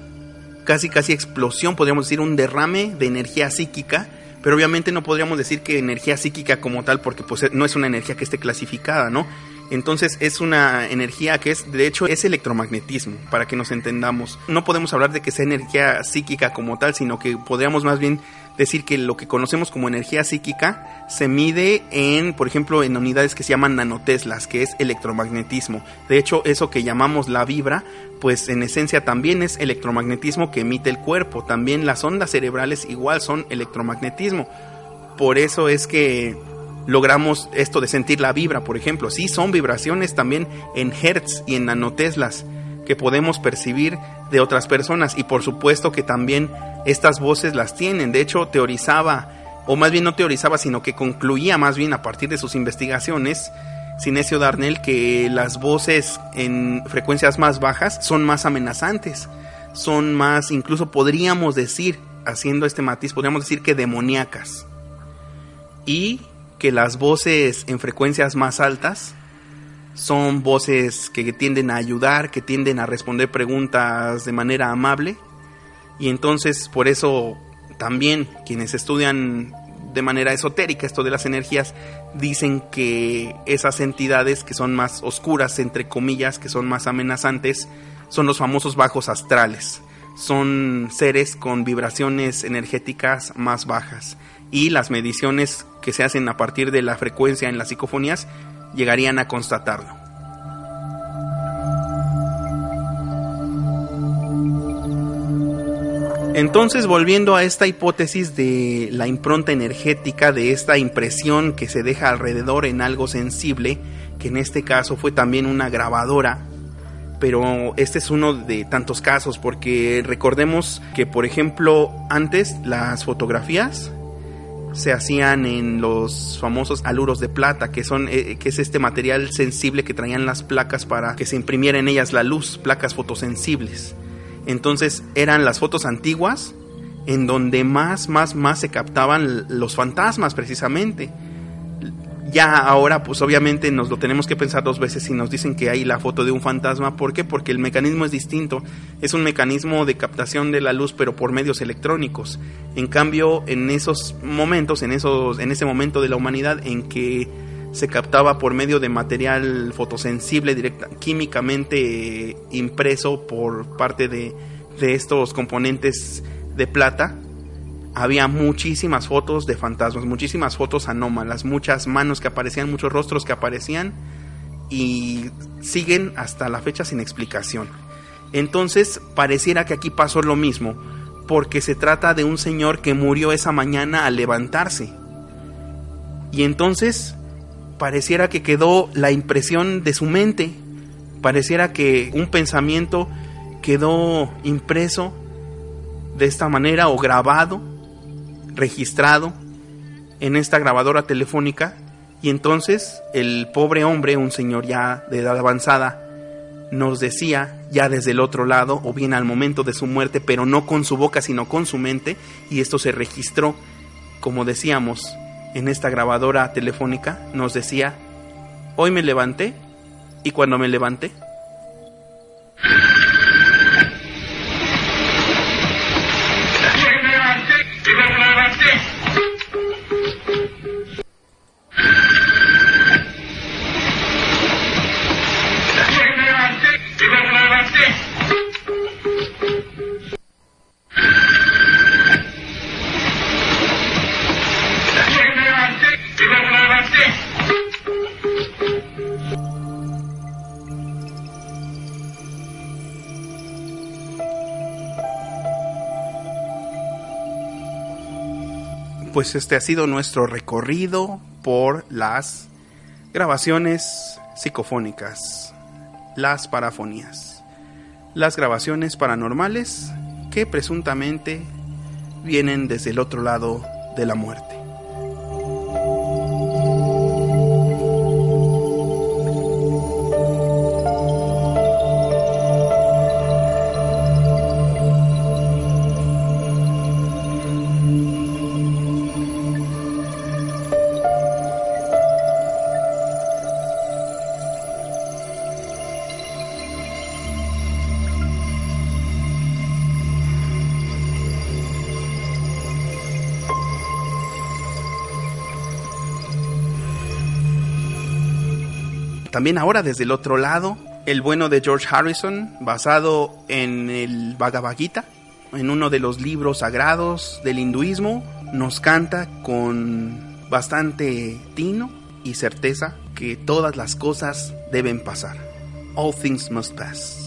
casi casi explosión, podríamos decir un derrame de energía psíquica, pero obviamente no podríamos decir que energía psíquica como tal, porque pues no es una energía que esté clasificada, ¿no? Entonces es una energía que es, de hecho, es electromagnetismo, para que nos entendamos. No podemos hablar de que sea energía psíquica como tal, sino que podríamos más bien decir que lo que conocemos como energía psíquica se mide en, por ejemplo, en unidades que se llaman nanoteslas, que es electromagnetismo. De hecho, eso que llamamos la vibra, pues en esencia también es electromagnetismo que emite el cuerpo. También las ondas cerebrales igual son electromagnetismo. Por eso es que logramos esto de sentir la vibra, por ejemplo. Sí, son vibraciones también en hertz y en nanoteslas que podemos percibir de otras personas y por supuesto que también estas voces las tienen. De hecho, teorizaba, o más bien no teorizaba, sino que concluía más bien a partir de sus investigaciones, Sinesio Darnell, que las voces en frecuencias más bajas son más amenazantes, son más, incluso podríamos decir, haciendo este matiz, podríamos decir que demoníacas. Y que las voces en frecuencias más altas son voces que tienden a ayudar, que tienden a responder preguntas de manera amable. Y entonces por eso también quienes estudian de manera esotérica esto de las energías dicen que esas entidades que son más oscuras, entre comillas, que son más amenazantes, son los famosos bajos astrales. Son seres con vibraciones energéticas más bajas. Y las mediciones que se hacen a partir de la frecuencia en las psicofonías llegarían a constatarlo. Entonces, volviendo a esta hipótesis de la impronta energética, de esta impresión que se deja alrededor en algo sensible, que en este caso fue también una grabadora, pero este es uno de tantos casos, porque recordemos que, por ejemplo, antes las fotografías se hacían en los famosos aluros de plata, que son eh, que es este material sensible que traían las placas para que se imprimiera en ellas la luz, placas fotosensibles. Entonces eran las fotos antiguas en donde más más más se captaban los fantasmas precisamente ya ahora pues obviamente nos lo tenemos que pensar dos veces si nos dicen que hay la foto de un fantasma. ¿Por qué? Porque el mecanismo es distinto. Es un mecanismo de captación de la luz pero por medios electrónicos. En cambio, en esos momentos, en, esos, en ese momento de la humanidad en que se captaba por medio de material fotosensible directa, químicamente impreso por parte de, de estos componentes de plata, había muchísimas fotos de fantasmas, muchísimas fotos anómalas, muchas manos que aparecían, muchos rostros que aparecían y siguen hasta la fecha sin explicación. Entonces pareciera que aquí pasó lo mismo, porque se trata de un señor que murió esa mañana al levantarse. Y entonces pareciera que quedó la impresión de su mente, pareciera que un pensamiento quedó impreso de esta manera o grabado registrado en esta grabadora telefónica y entonces el pobre hombre, un señor ya de edad avanzada, nos decía ya desde el otro lado o bien al momento de su muerte, pero no con su boca sino con su mente y esto se registró, como decíamos, en esta grabadora telefónica, nos decía, hoy me levanté y cuando me levanté pues este ha sido nuestro recorrido por las grabaciones psicofónicas, las parafonías, las grabaciones paranormales que presuntamente vienen desde el otro lado de la muerte. También ahora desde el otro lado, el bueno de George Harrison, basado en el Bhagavad Gita, en uno de los libros sagrados del hinduismo, nos canta con bastante tino y certeza que todas las cosas deben pasar. All things must pass.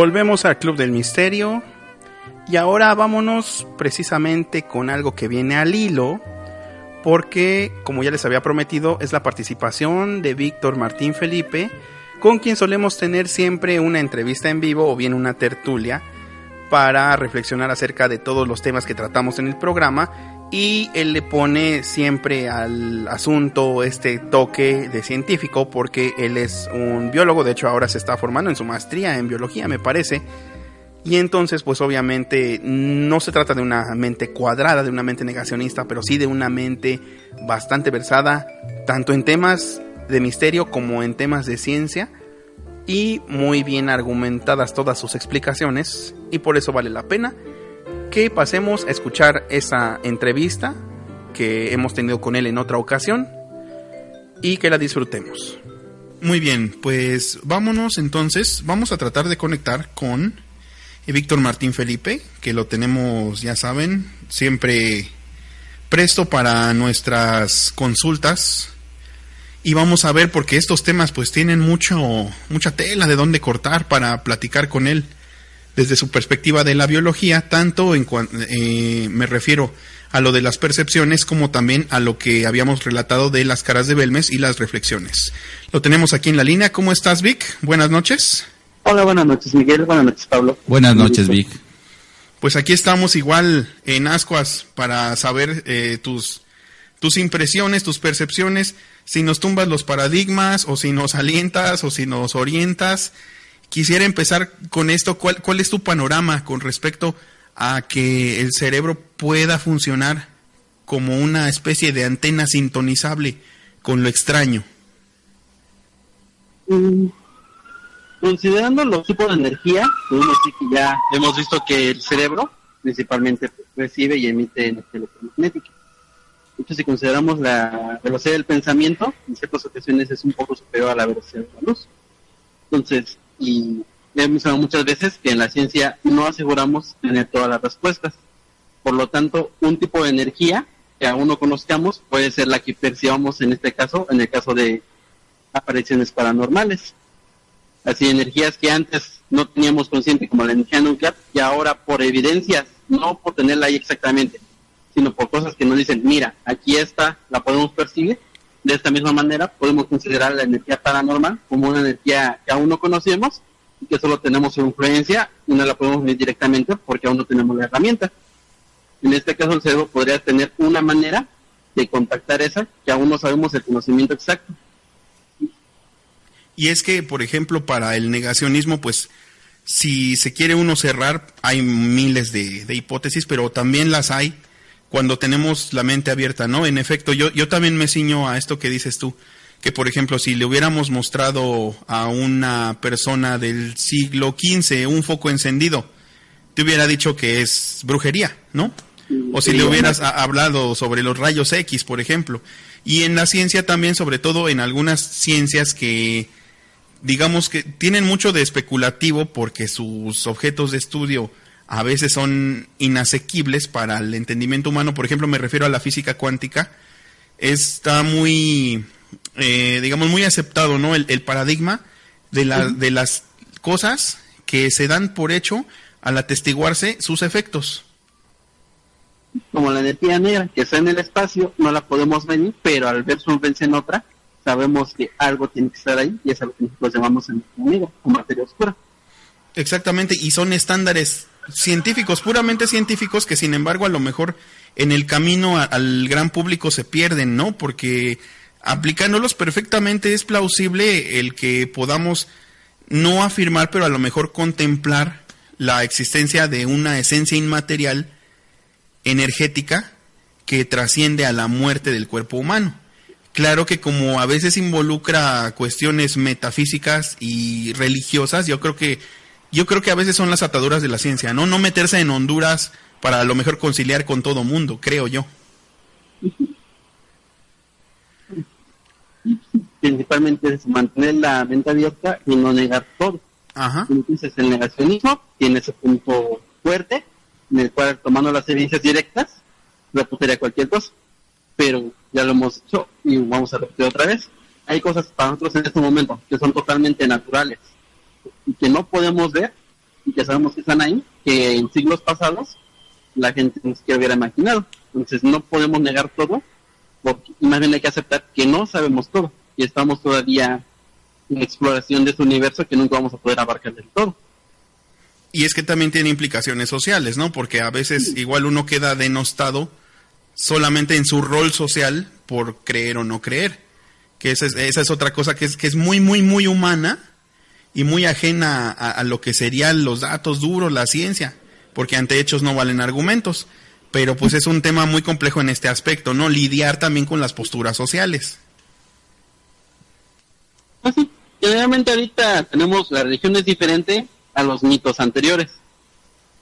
Volvemos al Club del Misterio y ahora vámonos precisamente con algo que viene al hilo porque como ya les había prometido es la participación de Víctor Martín Felipe con quien solemos tener siempre una entrevista en vivo o bien una tertulia para reflexionar acerca de todos los temas que tratamos en el programa y él le pone siempre al asunto este toque de científico porque él es un biólogo, de hecho ahora se está formando en su maestría en biología me parece, y entonces pues obviamente no se trata de una mente cuadrada, de una mente negacionista, pero sí de una mente bastante versada tanto en temas de misterio como en temas de ciencia y muy bien argumentadas todas sus explicaciones y por eso vale la pena que pasemos a escuchar esa entrevista que hemos tenido con él en otra ocasión y que la disfrutemos. Muy bien, pues vámonos entonces, vamos a tratar de conectar con Víctor Martín Felipe, que lo tenemos, ya saben, siempre presto para nuestras consultas. Y vamos a ver porque estos temas pues tienen mucho mucha tela de dónde cortar para platicar con él desde su perspectiva de la biología tanto en eh, me refiero a lo de las percepciones como también a lo que habíamos relatado de las caras de Belmes y las reflexiones. Lo tenemos aquí en la línea. Cómo estás Vic buenas noches. Hola buenas noches Miguel. Buenas noches Pablo. Buenas noches Vic. Pues aquí estamos igual en Ascuas para saber eh, tus tus impresiones tus percepciones. Si nos tumbas los paradigmas o si nos alientas o si nos orientas. Quisiera empezar con esto. ¿Cuál, cuál es tu panorama con respecto a que el cerebro pueda funcionar como una especie de antena sintonizable con lo extraño? Mm, considerando los tipos de energía, podemos decir que ya hemos visto que el cerebro principalmente recibe y emite energía electromagnética si consideramos la velocidad del pensamiento, en ciertas ocasiones es un poco superior a la velocidad de la luz. Entonces, y he mencionado muchas veces que en la ciencia no aseguramos tener todas las respuestas. Por lo tanto, un tipo de energía que aún no conozcamos puede ser la que percibamos en este caso, en el caso de apariciones paranormales. Así, energías que antes no teníamos consciente, como la energía nuclear, y ahora por evidencias, no por tenerla ahí exactamente, sino por cosas que nos dicen, mira, aquí está, la podemos percibir. De esta misma manera, podemos considerar la energía paranormal como una energía que aún no conocemos y que solo tenemos su influencia y no la podemos ver directamente porque aún no tenemos la herramienta. En este caso, el cerebro podría tener una manera de contactar esa que aún no sabemos el conocimiento exacto. Y es que, por ejemplo, para el negacionismo, pues si se quiere uno cerrar, hay miles de hipótesis, pero también las hay cuando tenemos la mente abierta, ¿no? En efecto, yo, yo también me ciño a esto que dices tú, que por ejemplo, si le hubiéramos mostrado a una persona del siglo XV un foco encendido, te hubiera dicho que es brujería, ¿no? O si le hubieras hablado sobre los rayos X, por ejemplo. Y en la ciencia también, sobre todo en algunas ciencias que, digamos que tienen mucho de especulativo porque sus objetos de estudio a veces son inasequibles para el entendimiento humano. Por ejemplo, me refiero a la física cuántica. Está muy, eh, digamos, muy aceptado, ¿no? El, paradigma de, de las cosas que se dan por hecho al atestiguarse sus efectos. Como la energía negra que está en el espacio, no la podemos medir, pero al ver su influencia en otra, sabemos que algo tiene que estar ahí y es algo que nosotros llamamos energía negra o materia oscura. Exactamente, y son estándares científicos, puramente científicos, que sin embargo a lo mejor en el camino al gran público se pierden, ¿no? Porque aplicándolos perfectamente es plausible el que podamos no afirmar, pero a lo mejor contemplar la existencia de una esencia inmaterial energética que trasciende a la muerte del cuerpo humano. Claro que como a veces involucra cuestiones metafísicas y religiosas, yo creo que yo creo que a veces son las ataduras de la ciencia, ¿no? No meterse en Honduras para a lo mejor conciliar con todo mundo, creo yo. Principalmente es mantener la mente abierta y no negar todo. Ajá. Entonces el negacionismo tiene ese punto fuerte en el cual tomando las evidencias directas reputaría cualquier cosa. Pero ya lo hemos hecho y vamos a repetir otra vez. Hay cosas para nosotros en este momento que son totalmente naturales y que no podemos ver y que sabemos que están ahí, que en siglos pasados la gente ni siquiera hubiera imaginado. Entonces no podemos negar todo, porque más bien hay que aceptar que no sabemos todo y estamos todavía en exploración de este universo que nunca vamos a poder abarcar del todo. Y es que también tiene implicaciones sociales, ¿no? Porque a veces igual uno queda denostado solamente en su rol social por creer o no creer. Que esa es, esa es otra cosa que es, que es muy, muy, muy humana y muy ajena a, lo que serían los datos duros, la ciencia, porque ante hechos no valen argumentos. Pero pues es un tema muy complejo en este aspecto, ¿no? Lidiar también con las posturas sociales. Pues sí, Generalmente ahorita tenemos la religión es diferente a los mitos anteriores.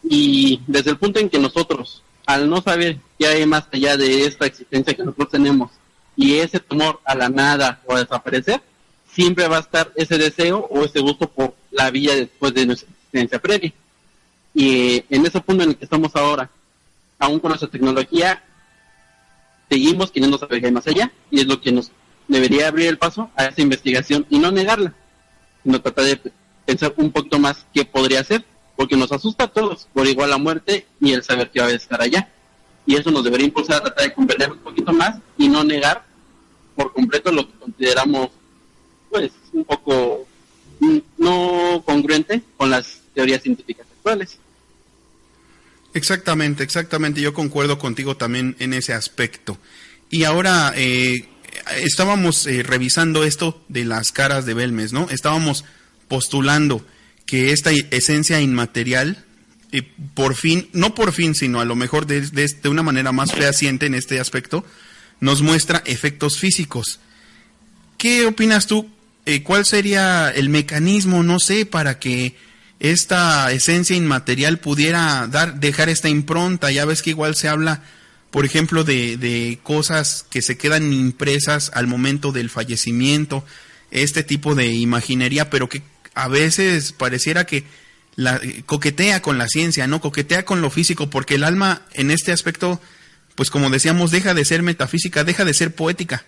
Y desde el punto en que nosotros, al no saber qué hay más allá de esta existencia que nosotros tenemos, y ese temor a la nada o a desaparecer, siempre va a estar ese deseo o ese gusto por la vida después de nuestra existencia previa. Y en ese punto en el que estamos ahora, aún con nuestra tecnología, seguimos queriendo saber qué hay más allá, y es lo que nos debería abrir el paso a esa investigación y no negarla, sino tratar de pensar un poquito más qué podría ser, porque nos asusta a todos por igual la muerte y el saber que va a estar allá. Y eso nos debería impulsar a tratar de comprender un poquito más y no negar por completo lo que consideramos pues un poco no congruente con las teorías científicas actuales. Exactamente, exactamente. Yo concuerdo contigo también en ese aspecto. Y ahora eh, estábamos eh, revisando esto de las caras de Belmes, ¿no? Estábamos postulando que esta esencia inmaterial, y por fin, no por fin, sino a lo mejor de, de, una manera más fehaciente en este aspecto, nos muestra efectos físicos. ¿Qué opinas tú? Eh, ¿Cuál sería el mecanismo, no sé, para que esta esencia inmaterial pudiera dar, dejar esta impronta? Ya ves que igual se habla, por ejemplo, de, de cosas que se quedan impresas al momento del fallecimiento, este tipo de imaginería, pero que a veces pareciera que la, coquetea con la ciencia, ¿no? Coquetea con lo físico, porque el alma en este aspecto, pues como decíamos, deja de ser metafísica, deja de ser poética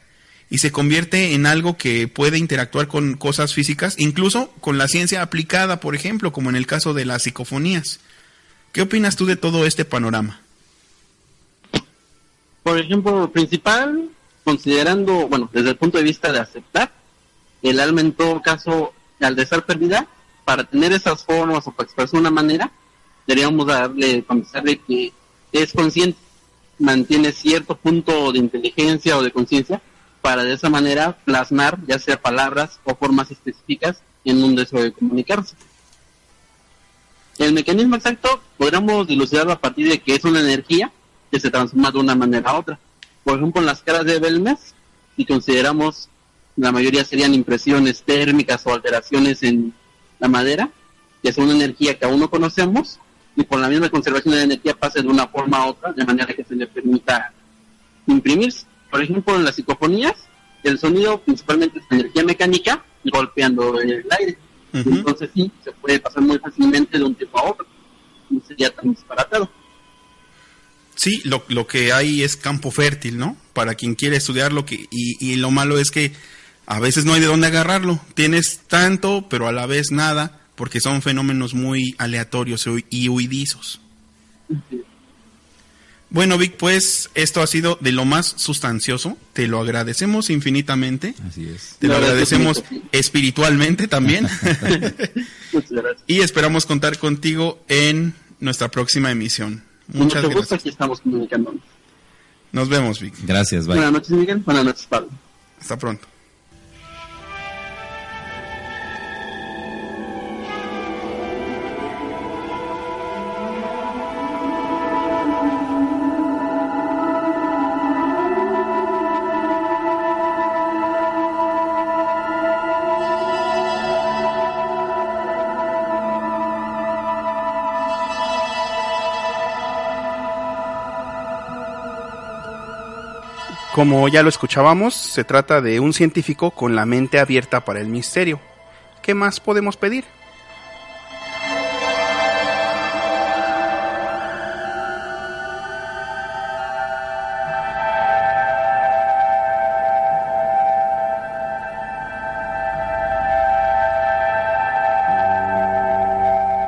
y se convierte en algo que puede interactuar con cosas físicas, incluso con la ciencia aplicada, por ejemplo, como en el caso de las psicofonías. ¿Qué opinas tú de todo este panorama? Por ejemplo, principal, considerando, bueno, desde el punto de vista de aceptar, el alma en todo caso al de estar perdida, para tener esas formas o para expresar una manera, deberíamos darle, pensar que es consciente, mantiene cierto punto de inteligencia o de conciencia, para de esa manera plasmar ya sea palabras o formas específicas en un deseo de comunicarse. El mecanismo exacto podríamos dilucidarlo a partir de que es una energía que se transforma de una manera a otra. Por ejemplo, en las caras de Belmes, si consideramos la mayoría serían impresiones térmicas o alteraciones en la madera, que es una energía que aún no conocemos, y por la misma conservación de energía pasa de una forma a otra, de manera que se le permita imprimirse. Por ejemplo, en las psicofonías, el sonido principalmente es energía mecánica golpeando en el aire. Entonces sí, se puede pasar muy fácilmente de un tiempo a otro. No sería tan disparatado. Sí, lo, lo que hay es campo fértil, ¿no? Para quien quiere estudiarlo, que, y, y lo malo es que a veces no hay de dónde agarrarlo. Tienes tanto, pero a la vez nada, porque son fenómenos muy aleatorios y huidizos. Bueno, Vic, pues esto ha sido de lo más sustancioso. Te lo agradecemos infinitamente. Así es. Te lo agradecemos espiritualmente también. y esperamos contar contigo en nuestra próxima emisión. Muchas gracias. Aquí estamos comunicándonos. Nos vemos, Vic. Gracias, bye. Buenas noches, Miguel. Buenas noches, Pablo. Hasta pronto. Como ya lo escuchábamos, se trata de un científico con la mente abierta para el misterio. ¿Qué más podemos pedir?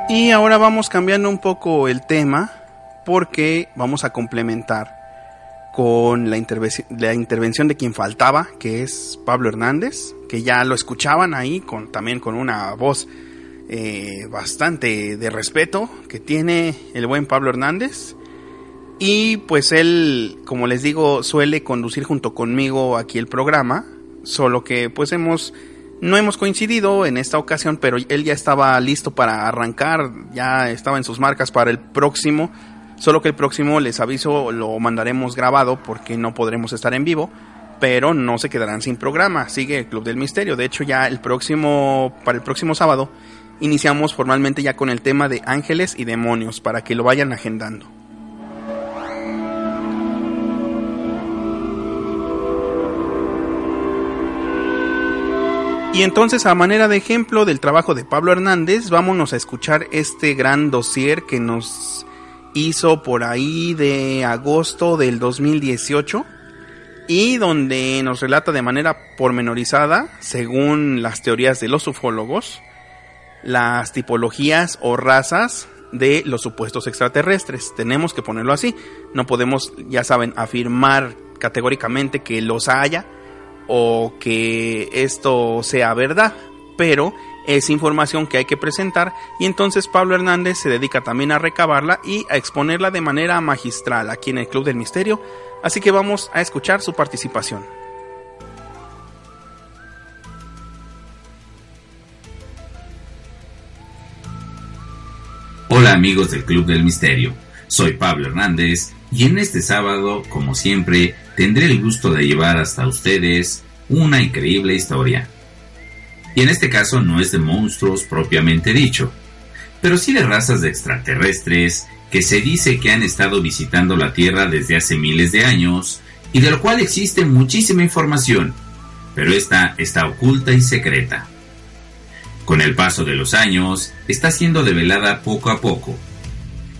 Y ahora vamos cambiando un poco el tema porque vamos a complementar con la, la, intervención de quien faltaba, que es Pablo Hernández, que ya lo escuchaban ahí con, también con una voz eh, bastante de respeto que tiene el buen Pablo Hernández. Y pues él, como les digo, suele conducir junto conmigo aquí el programa, solo que pues hemos no hemos coincidido en esta ocasión, pero él ya estaba listo para arrancar, ya estaba en sus marcas para el próximo Solo que el próximo, les aviso, lo mandaremos grabado porque no podremos estar en vivo. pero no se quedarán sin programa. Sigue el Club del Misterio. De hecho, ya el próximo, para el próximo sábado, iniciamos formalmente ya con el tema de ángeles y demonios, para que lo vayan agendando. Y entonces, a manera de ejemplo del trabajo de Pablo Hernández, vámonos a escuchar este gran dossier que nos hizo por ahí de agosto del 2018 y donde nos relata de manera pormenorizada, según las teorías de los ufólogos, las tipologías o razas de los supuestos extraterrestres. Tenemos que ponerlo así. No podemos, ya saben, afirmar categóricamente que los haya o que esto sea verdad, pero es información que hay que presentar y entonces Pablo Hernández se dedica también a recabarla y a exponerla de manera magistral aquí en el Club del Misterio, así que vamos a escuchar su participación. Hola amigos del Club del Misterio, soy Pablo Hernández y en este sábado, como siempre, tendré el gusto de llevar hasta ustedes una increíble historia. Y en este caso no es de monstruos propiamente dicho, pero sí de razas de extraterrestres que se dice que han estado visitando la Tierra desde hace miles de años y de lo cual existe muchísima información, pero esta está oculta y secreta. Con el paso de los años, está siendo develada poco a poco.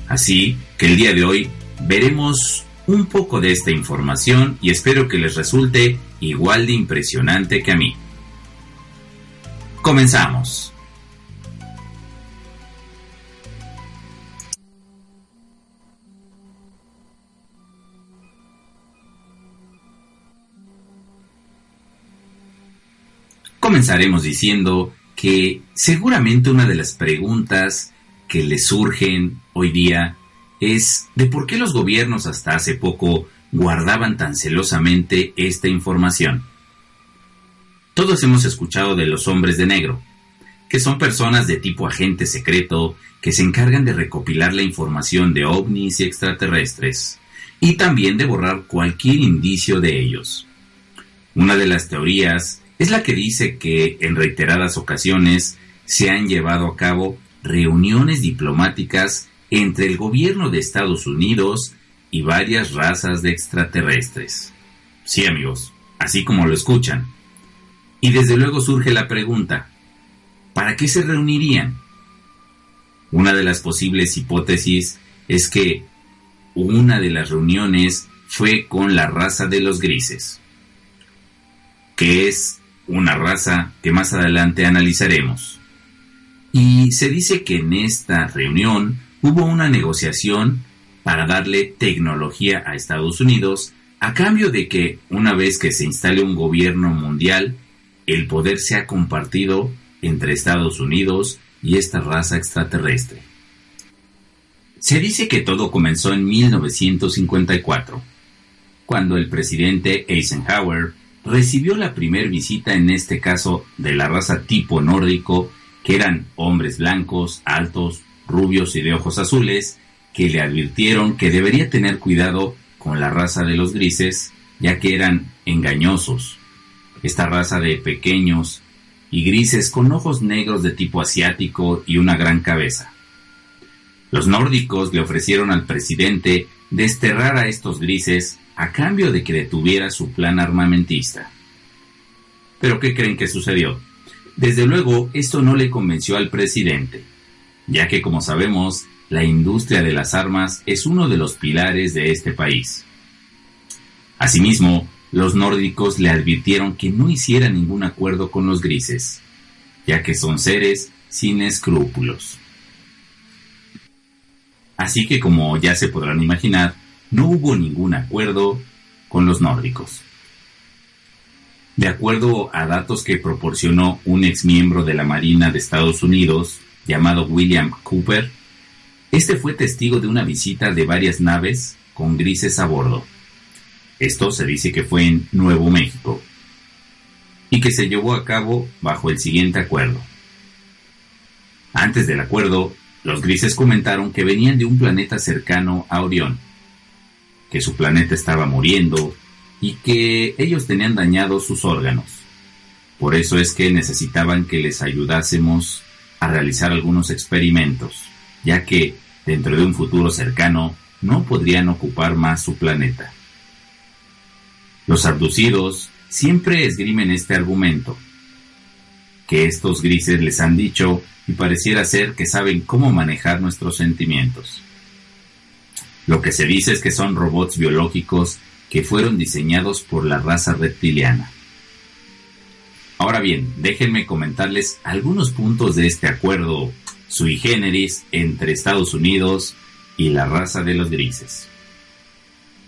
Así que el día de hoy veremos un poco de esta información y espero que les resulte igual de impresionante que a mí. Comenzamos. Comenzaremos diciendo que seguramente una de las preguntas que le surgen hoy día es de por qué los gobiernos hasta hace poco guardaban tan celosamente esta información. Todos hemos escuchado de los hombres de negro, que son personas de tipo agente secreto que se encargan de recopilar la información de ovnis y extraterrestres, y también de borrar cualquier indicio de ellos. Una de las teorías es la que dice que en reiteradas ocasiones se han llevado a cabo reuniones diplomáticas entre el gobierno de Estados Unidos y varias razas de extraterrestres. Sí, amigos, así como lo escuchan. Y desde luego surge la pregunta, ¿para qué se reunirían? Una de las posibles hipótesis es que una de las reuniones fue con la raza de los grises, que es una raza que más adelante analizaremos. Y se dice que en esta reunión hubo una negociación para darle tecnología a Estados Unidos a cambio de que una vez que se instale un gobierno mundial, el poder sea compartido entre Estados Unidos y esta raza extraterrestre. Se dice que todo comenzó en 1954, cuando el presidente Eisenhower recibió la primera visita en este caso de la raza tipo nórdico, que eran hombres blancos, altos, rubios y de ojos azules, que le advirtieron que debería tener cuidado con la raza de los grises, ya que eran engañosos. Esta raza de pequeños y grises con ojos negros de tipo asiático y una gran cabeza. Los nórdicos le ofrecieron al presidente desterrar a estos grises a cambio de que detuviera su plan armamentista. Pero ¿qué creen que sucedió? Desde luego, esto no le convenció al presidente ya que como sabemos, la industria de las armas es uno de los pilares de este país. Asimismo, los nórdicos le advirtieron que no hiciera ningún acuerdo con los grises, ya que son seres sin escrúpulos. Así que como ya se podrán imaginar, no hubo ningún acuerdo con los nórdicos. De acuerdo a datos que proporcionó un ex miembro de la Marina de Estados Unidos, llamado William Cooper, este fue testigo de una visita de varias naves con grises a bordo. Esto se dice que fue en Nuevo México y que se llevó a cabo bajo el siguiente acuerdo. Antes del acuerdo, los grises comentaron que venían de un planeta cercano a Orión, que su planeta estaba muriendo y que ellos tenían dañados sus órganos. Por eso es que necesitaban que les ayudásemos a realizar algunos experimentos, ya que dentro de un futuro cercano no podrían ocupar más su planeta. Los abducidos siempre esgrimen este argumento, que estos grises les han dicho y pareciera ser que saben cómo manejar nuestros sentimientos. Lo que se dice es que son robots biológicos que fueron diseñados por la raza reptiliana. Ahora bien, déjenme comentarles algunos puntos de este acuerdo sui generis entre Estados Unidos y la raza de los grises.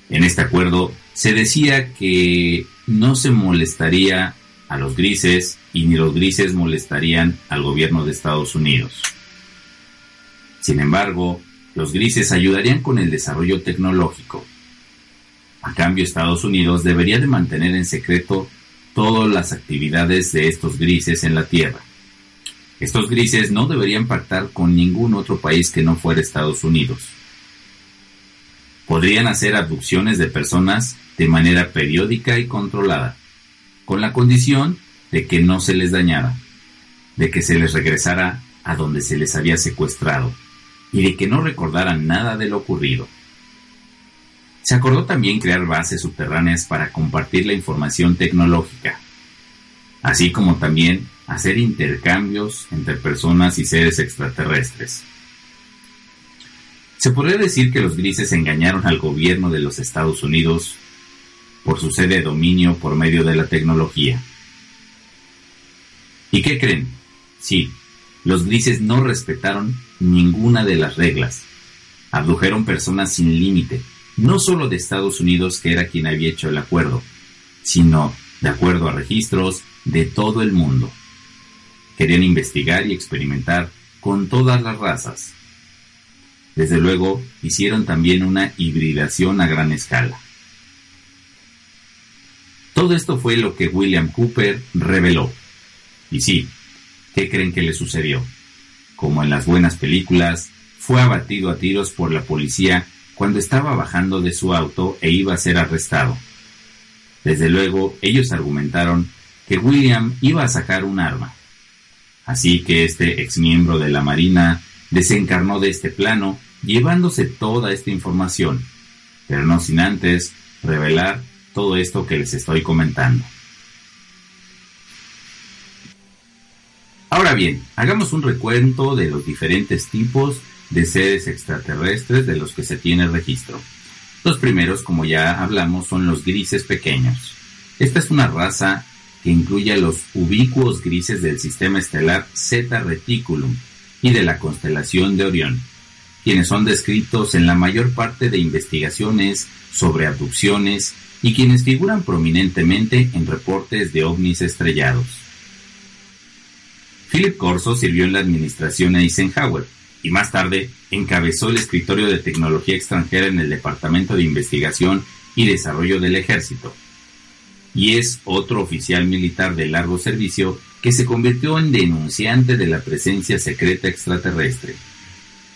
En este acuerdo se decía que no se molestaría a los grises y ni los grises molestarían al gobierno de Estados Unidos. Sin embargo, los grises ayudarían con el desarrollo tecnológico. A cambio, Estados Unidos debería de mantener en secreto todas las actividades de estos grises en la Tierra. Estos grises no deberían pactar con ningún otro país que no fuera Estados Unidos. Podrían hacer abducciones de personas de manera periódica y controlada, con la condición de que no se les dañara, de que se les regresara a donde se les había secuestrado y de que no recordaran nada de lo ocurrido. Se acordó también crear bases subterráneas para compartir la información tecnológica, así como también hacer intercambios entre personas y seres extraterrestres. Se podría decir que los grises engañaron al gobierno de los Estados Unidos por su sede de dominio por medio de la tecnología. ¿Y qué creen? Sí, los grises no respetaron ninguna de las reglas. Abdujeron personas sin límite, no solo de Estados Unidos, que era quien había hecho el acuerdo, sino, de acuerdo a registros, de todo el mundo. Querían investigar y experimentar con todas las razas. Desde luego, hicieron también una hibridación a gran escala. Todo esto fue lo que William Cooper reveló. Y sí, ¿qué creen que le sucedió? Como en las buenas películas, fue abatido a tiros por la policía cuando estaba bajando de su auto e iba a ser arrestado. Desde luego, ellos argumentaron que William iba a sacar un arma. Así que este exmiembro de la Marina desencarnó de este plano, llevándose toda esta información, pero no sin antes revelar todo esto que les estoy comentando. Ahora bien, hagamos un recuento de los diferentes tipos de seres extraterrestres de los que se tiene registro. Los primeros, como ya hablamos, son los grises pequeños. Esta es una raza que incluye a los ubicuos grises del sistema estelar Zeta Reticulum y de la constelación de Orión, quienes son descritos en la mayor parte de investigaciones sobre abducciones y quienes figuran prominentemente en reportes de ovnis estrellados. Philip Corso sirvió en la administración Eisenhower y más tarde encabezó el escritorio de tecnología extranjera en el Departamento de Investigación y Desarrollo del Ejército. Y es otro oficial militar de largo servicio que se convirtió en denunciante de la presencia secreta extraterrestre.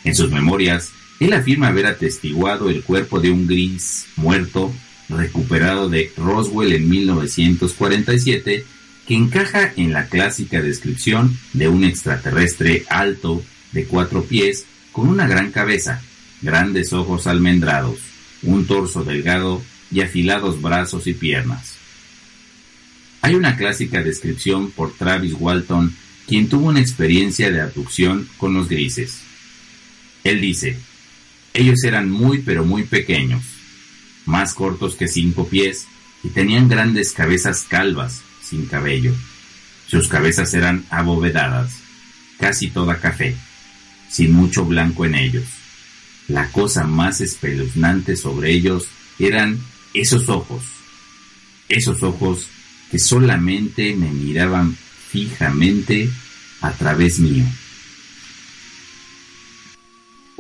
En sus memorias, él afirma haber atestiguado el cuerpo de un gris muerto recuperado de Roswell en 1947, que encaja en la clásica descripción de un extraterrestre alto, de cuatro pies, con una gran cabeza, grandes ojos almendrados, un torso delgado y afilados brazos y piernas. Hay una clásica descripción por Travis Walton, quien tuvo una experiencia de abducción con los grises. Él dice, ellos eran muy pero muy pequeños, más cortos que cinco pies, y tenían grandes cabezas calvas, sin cabello. Sus cabezas eran abovedadas, casi toda café, sin mucho blanco en ellos. La cosa más espeluznante sobre ellos eran esos ojos, esos ojos que solamente me miraban fijamente a través mío.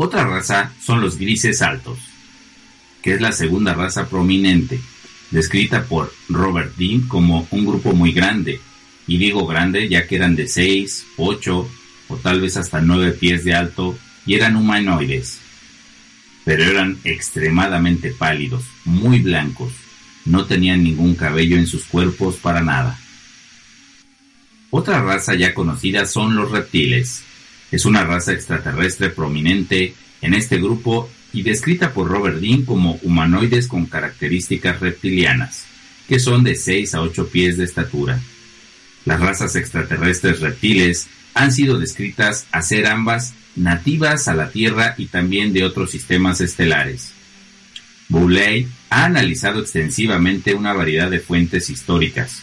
Otra raza son los grises altos que es la segunda raza prominente, descrita por Robert Dean como un grupo muy grande, y digo grande ya que eran de 6, 8 o tal vez hasta 9 pies de alto y eran humanoides, pero eran extremadamente pálidos, muy blancos, no tenían ningún cabello en sus cuerpos para nada. Otra raza ya conocida son los reptiles. Es una raza extraterrestre prominente en este grupo y descrita por Robert Dean como humanoides con características reptilianas, que son de 6 a 8 pies de estatura. Las razas extraterrestres reptiles han sido descritas a ser ambas nativas a la Tierra y también de otros sistemas estelares. Boulay ha analizado extensivamente una variedad de fuentes históricas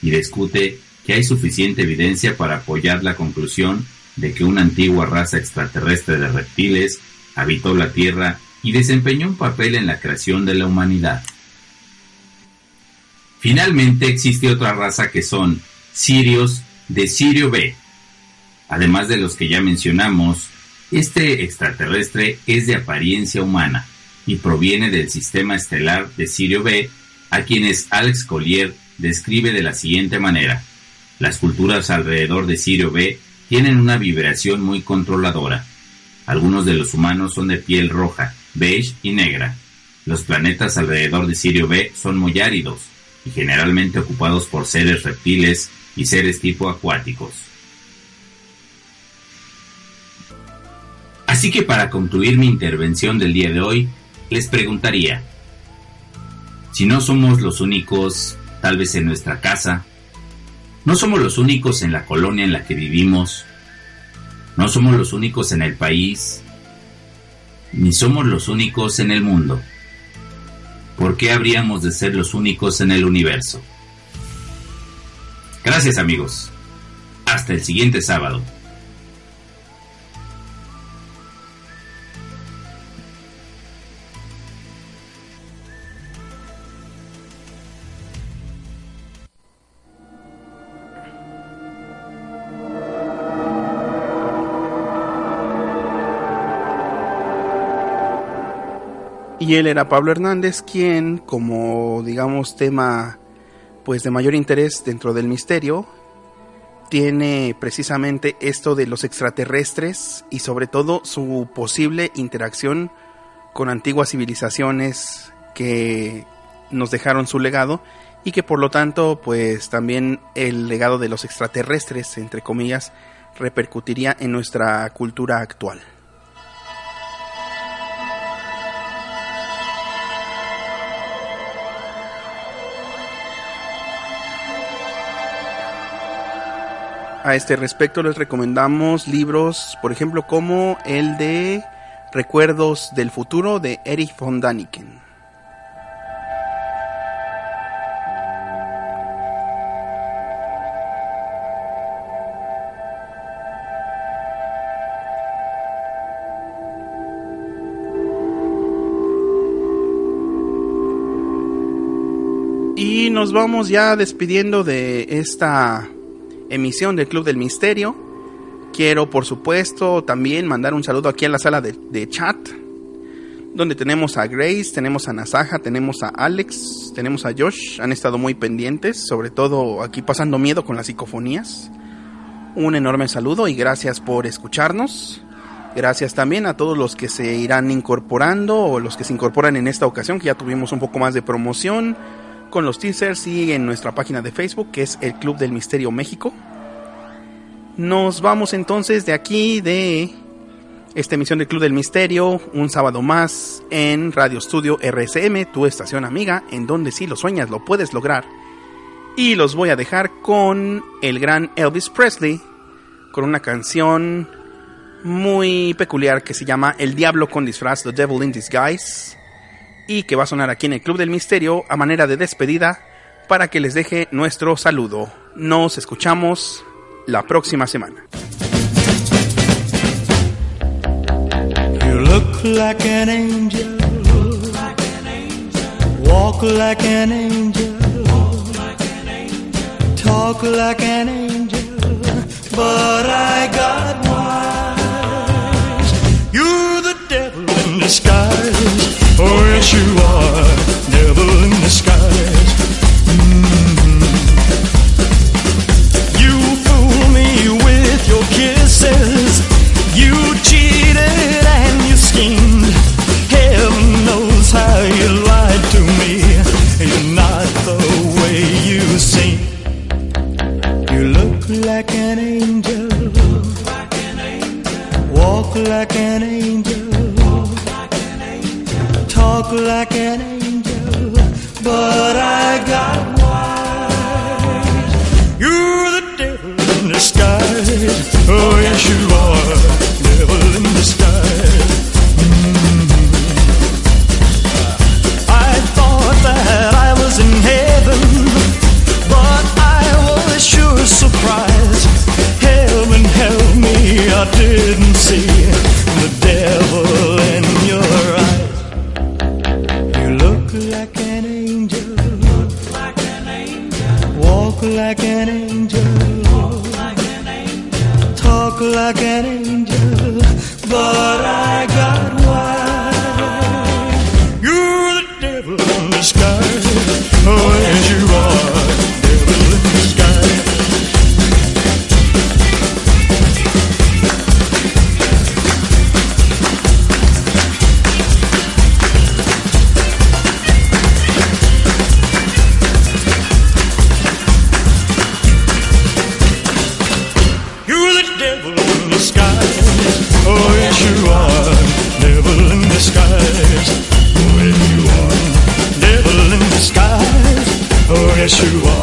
y discute que hay suficiente evidencia para apoyar la conclusión de que una antigua raza extraterrestre de reptiles habitó la Tierra y desempeñó un papel en la creación de la humanidad. Finalmente existe otra raza que son sirios de Sirio B. Además de los que ya mencionamos, este extraterrestre es de apariencia humana y proviene del sistema estelar de Sirio B, a quienes Alex Collier describe de la siguiente manera. Las culturas alrededor de Sirio B tienen una vibración muy controladora. Algunos de los humanos son de piel roja, beige y negra. Los planetas alrededor de Sirio B son muy áridos y generalmente ocupados por seres reptiles y seres tipo acuáticos. Así que para concluir mi intervención del día de hoy, les preguntaría, si no somos los únicos, tal vez en nuestra casa, no somos los únicos en la colonia en la que vivimos, no somos los únicos en el país, ni somos los únicos en el mundo. ¿Por qué habríamos de ser los únicos en el universo? Gracias amigos. Hasta el siguiente sábado. Él era Pablo Hernández, quien, como digamos tema pues de mayor interés dentro del misterio, tiene precisamente esto de los extraterrestres y sobre todo su posible interacción con antiguas civilizaciones que nos dejaron su legado y que por lo tanto pues también el legado de los extraterrestres entre comillas repercutiría en nuestra cultura actual. A este respecto les recomendamos libros, por ejemplo, como el de Recuerdos del Futuro de Erich von Daniken. Y nos vamos ya despidiendo de esta emisión del Club del Misterio. Quiero, por supuesto, también mandar un saludo aquí en la sala de, chat, donde tenemos a Grace, tenemos a Nasaja, tenemos a Alex, tenemos a Josh. Han estado muy pendientes, sobre todo aquí pasando miedo con las psicofonías. Un enorme saludo y gracias por escucharnos. Gracias también a todos los que se irán incorporando o los que se incorporan en esta ocasión, que ya tuvimos un poco más de promoción con los teasers y en nuestra página de Facebook que es el Club del Misterio México. Nos vamos entonces de aquí de esta emisión del Club del Misterio, un sábado más en Radio Studio RSM, tu estación amiga, en donde si lo sueñas lo puedes lograr. Y los voy a dejar con el gran Elvis Presley, con una canción muy peculiar que se llama El Diablo con disfraz, The Devil in Disguise y que va a sonar aquí en el Club del Misterio a manera de despedida para que les deje nuestro saludo. Nos escuchamos la próxima semana. You look like an angel. Walk like an angel. Talk like an angel. But I got wise. You're the devil in disguise. Yes, you are, devil in disguise. Mm-hmm. You me with your kisses. You cheated and you schemed. Heaven knows how you lied to me. You're not the way you seem. You look like an angel. Walk like an angel but I got wise. You're the devil in disguise. Oh, yes, you are. Devil in disguise. Mm. I thought that I was in heaven, but I was sure surprised. Heaven help me, I didn't see walk like an angel, talk like an angel, but I got wise. You're the devil in disguise. Oh, yes, 是我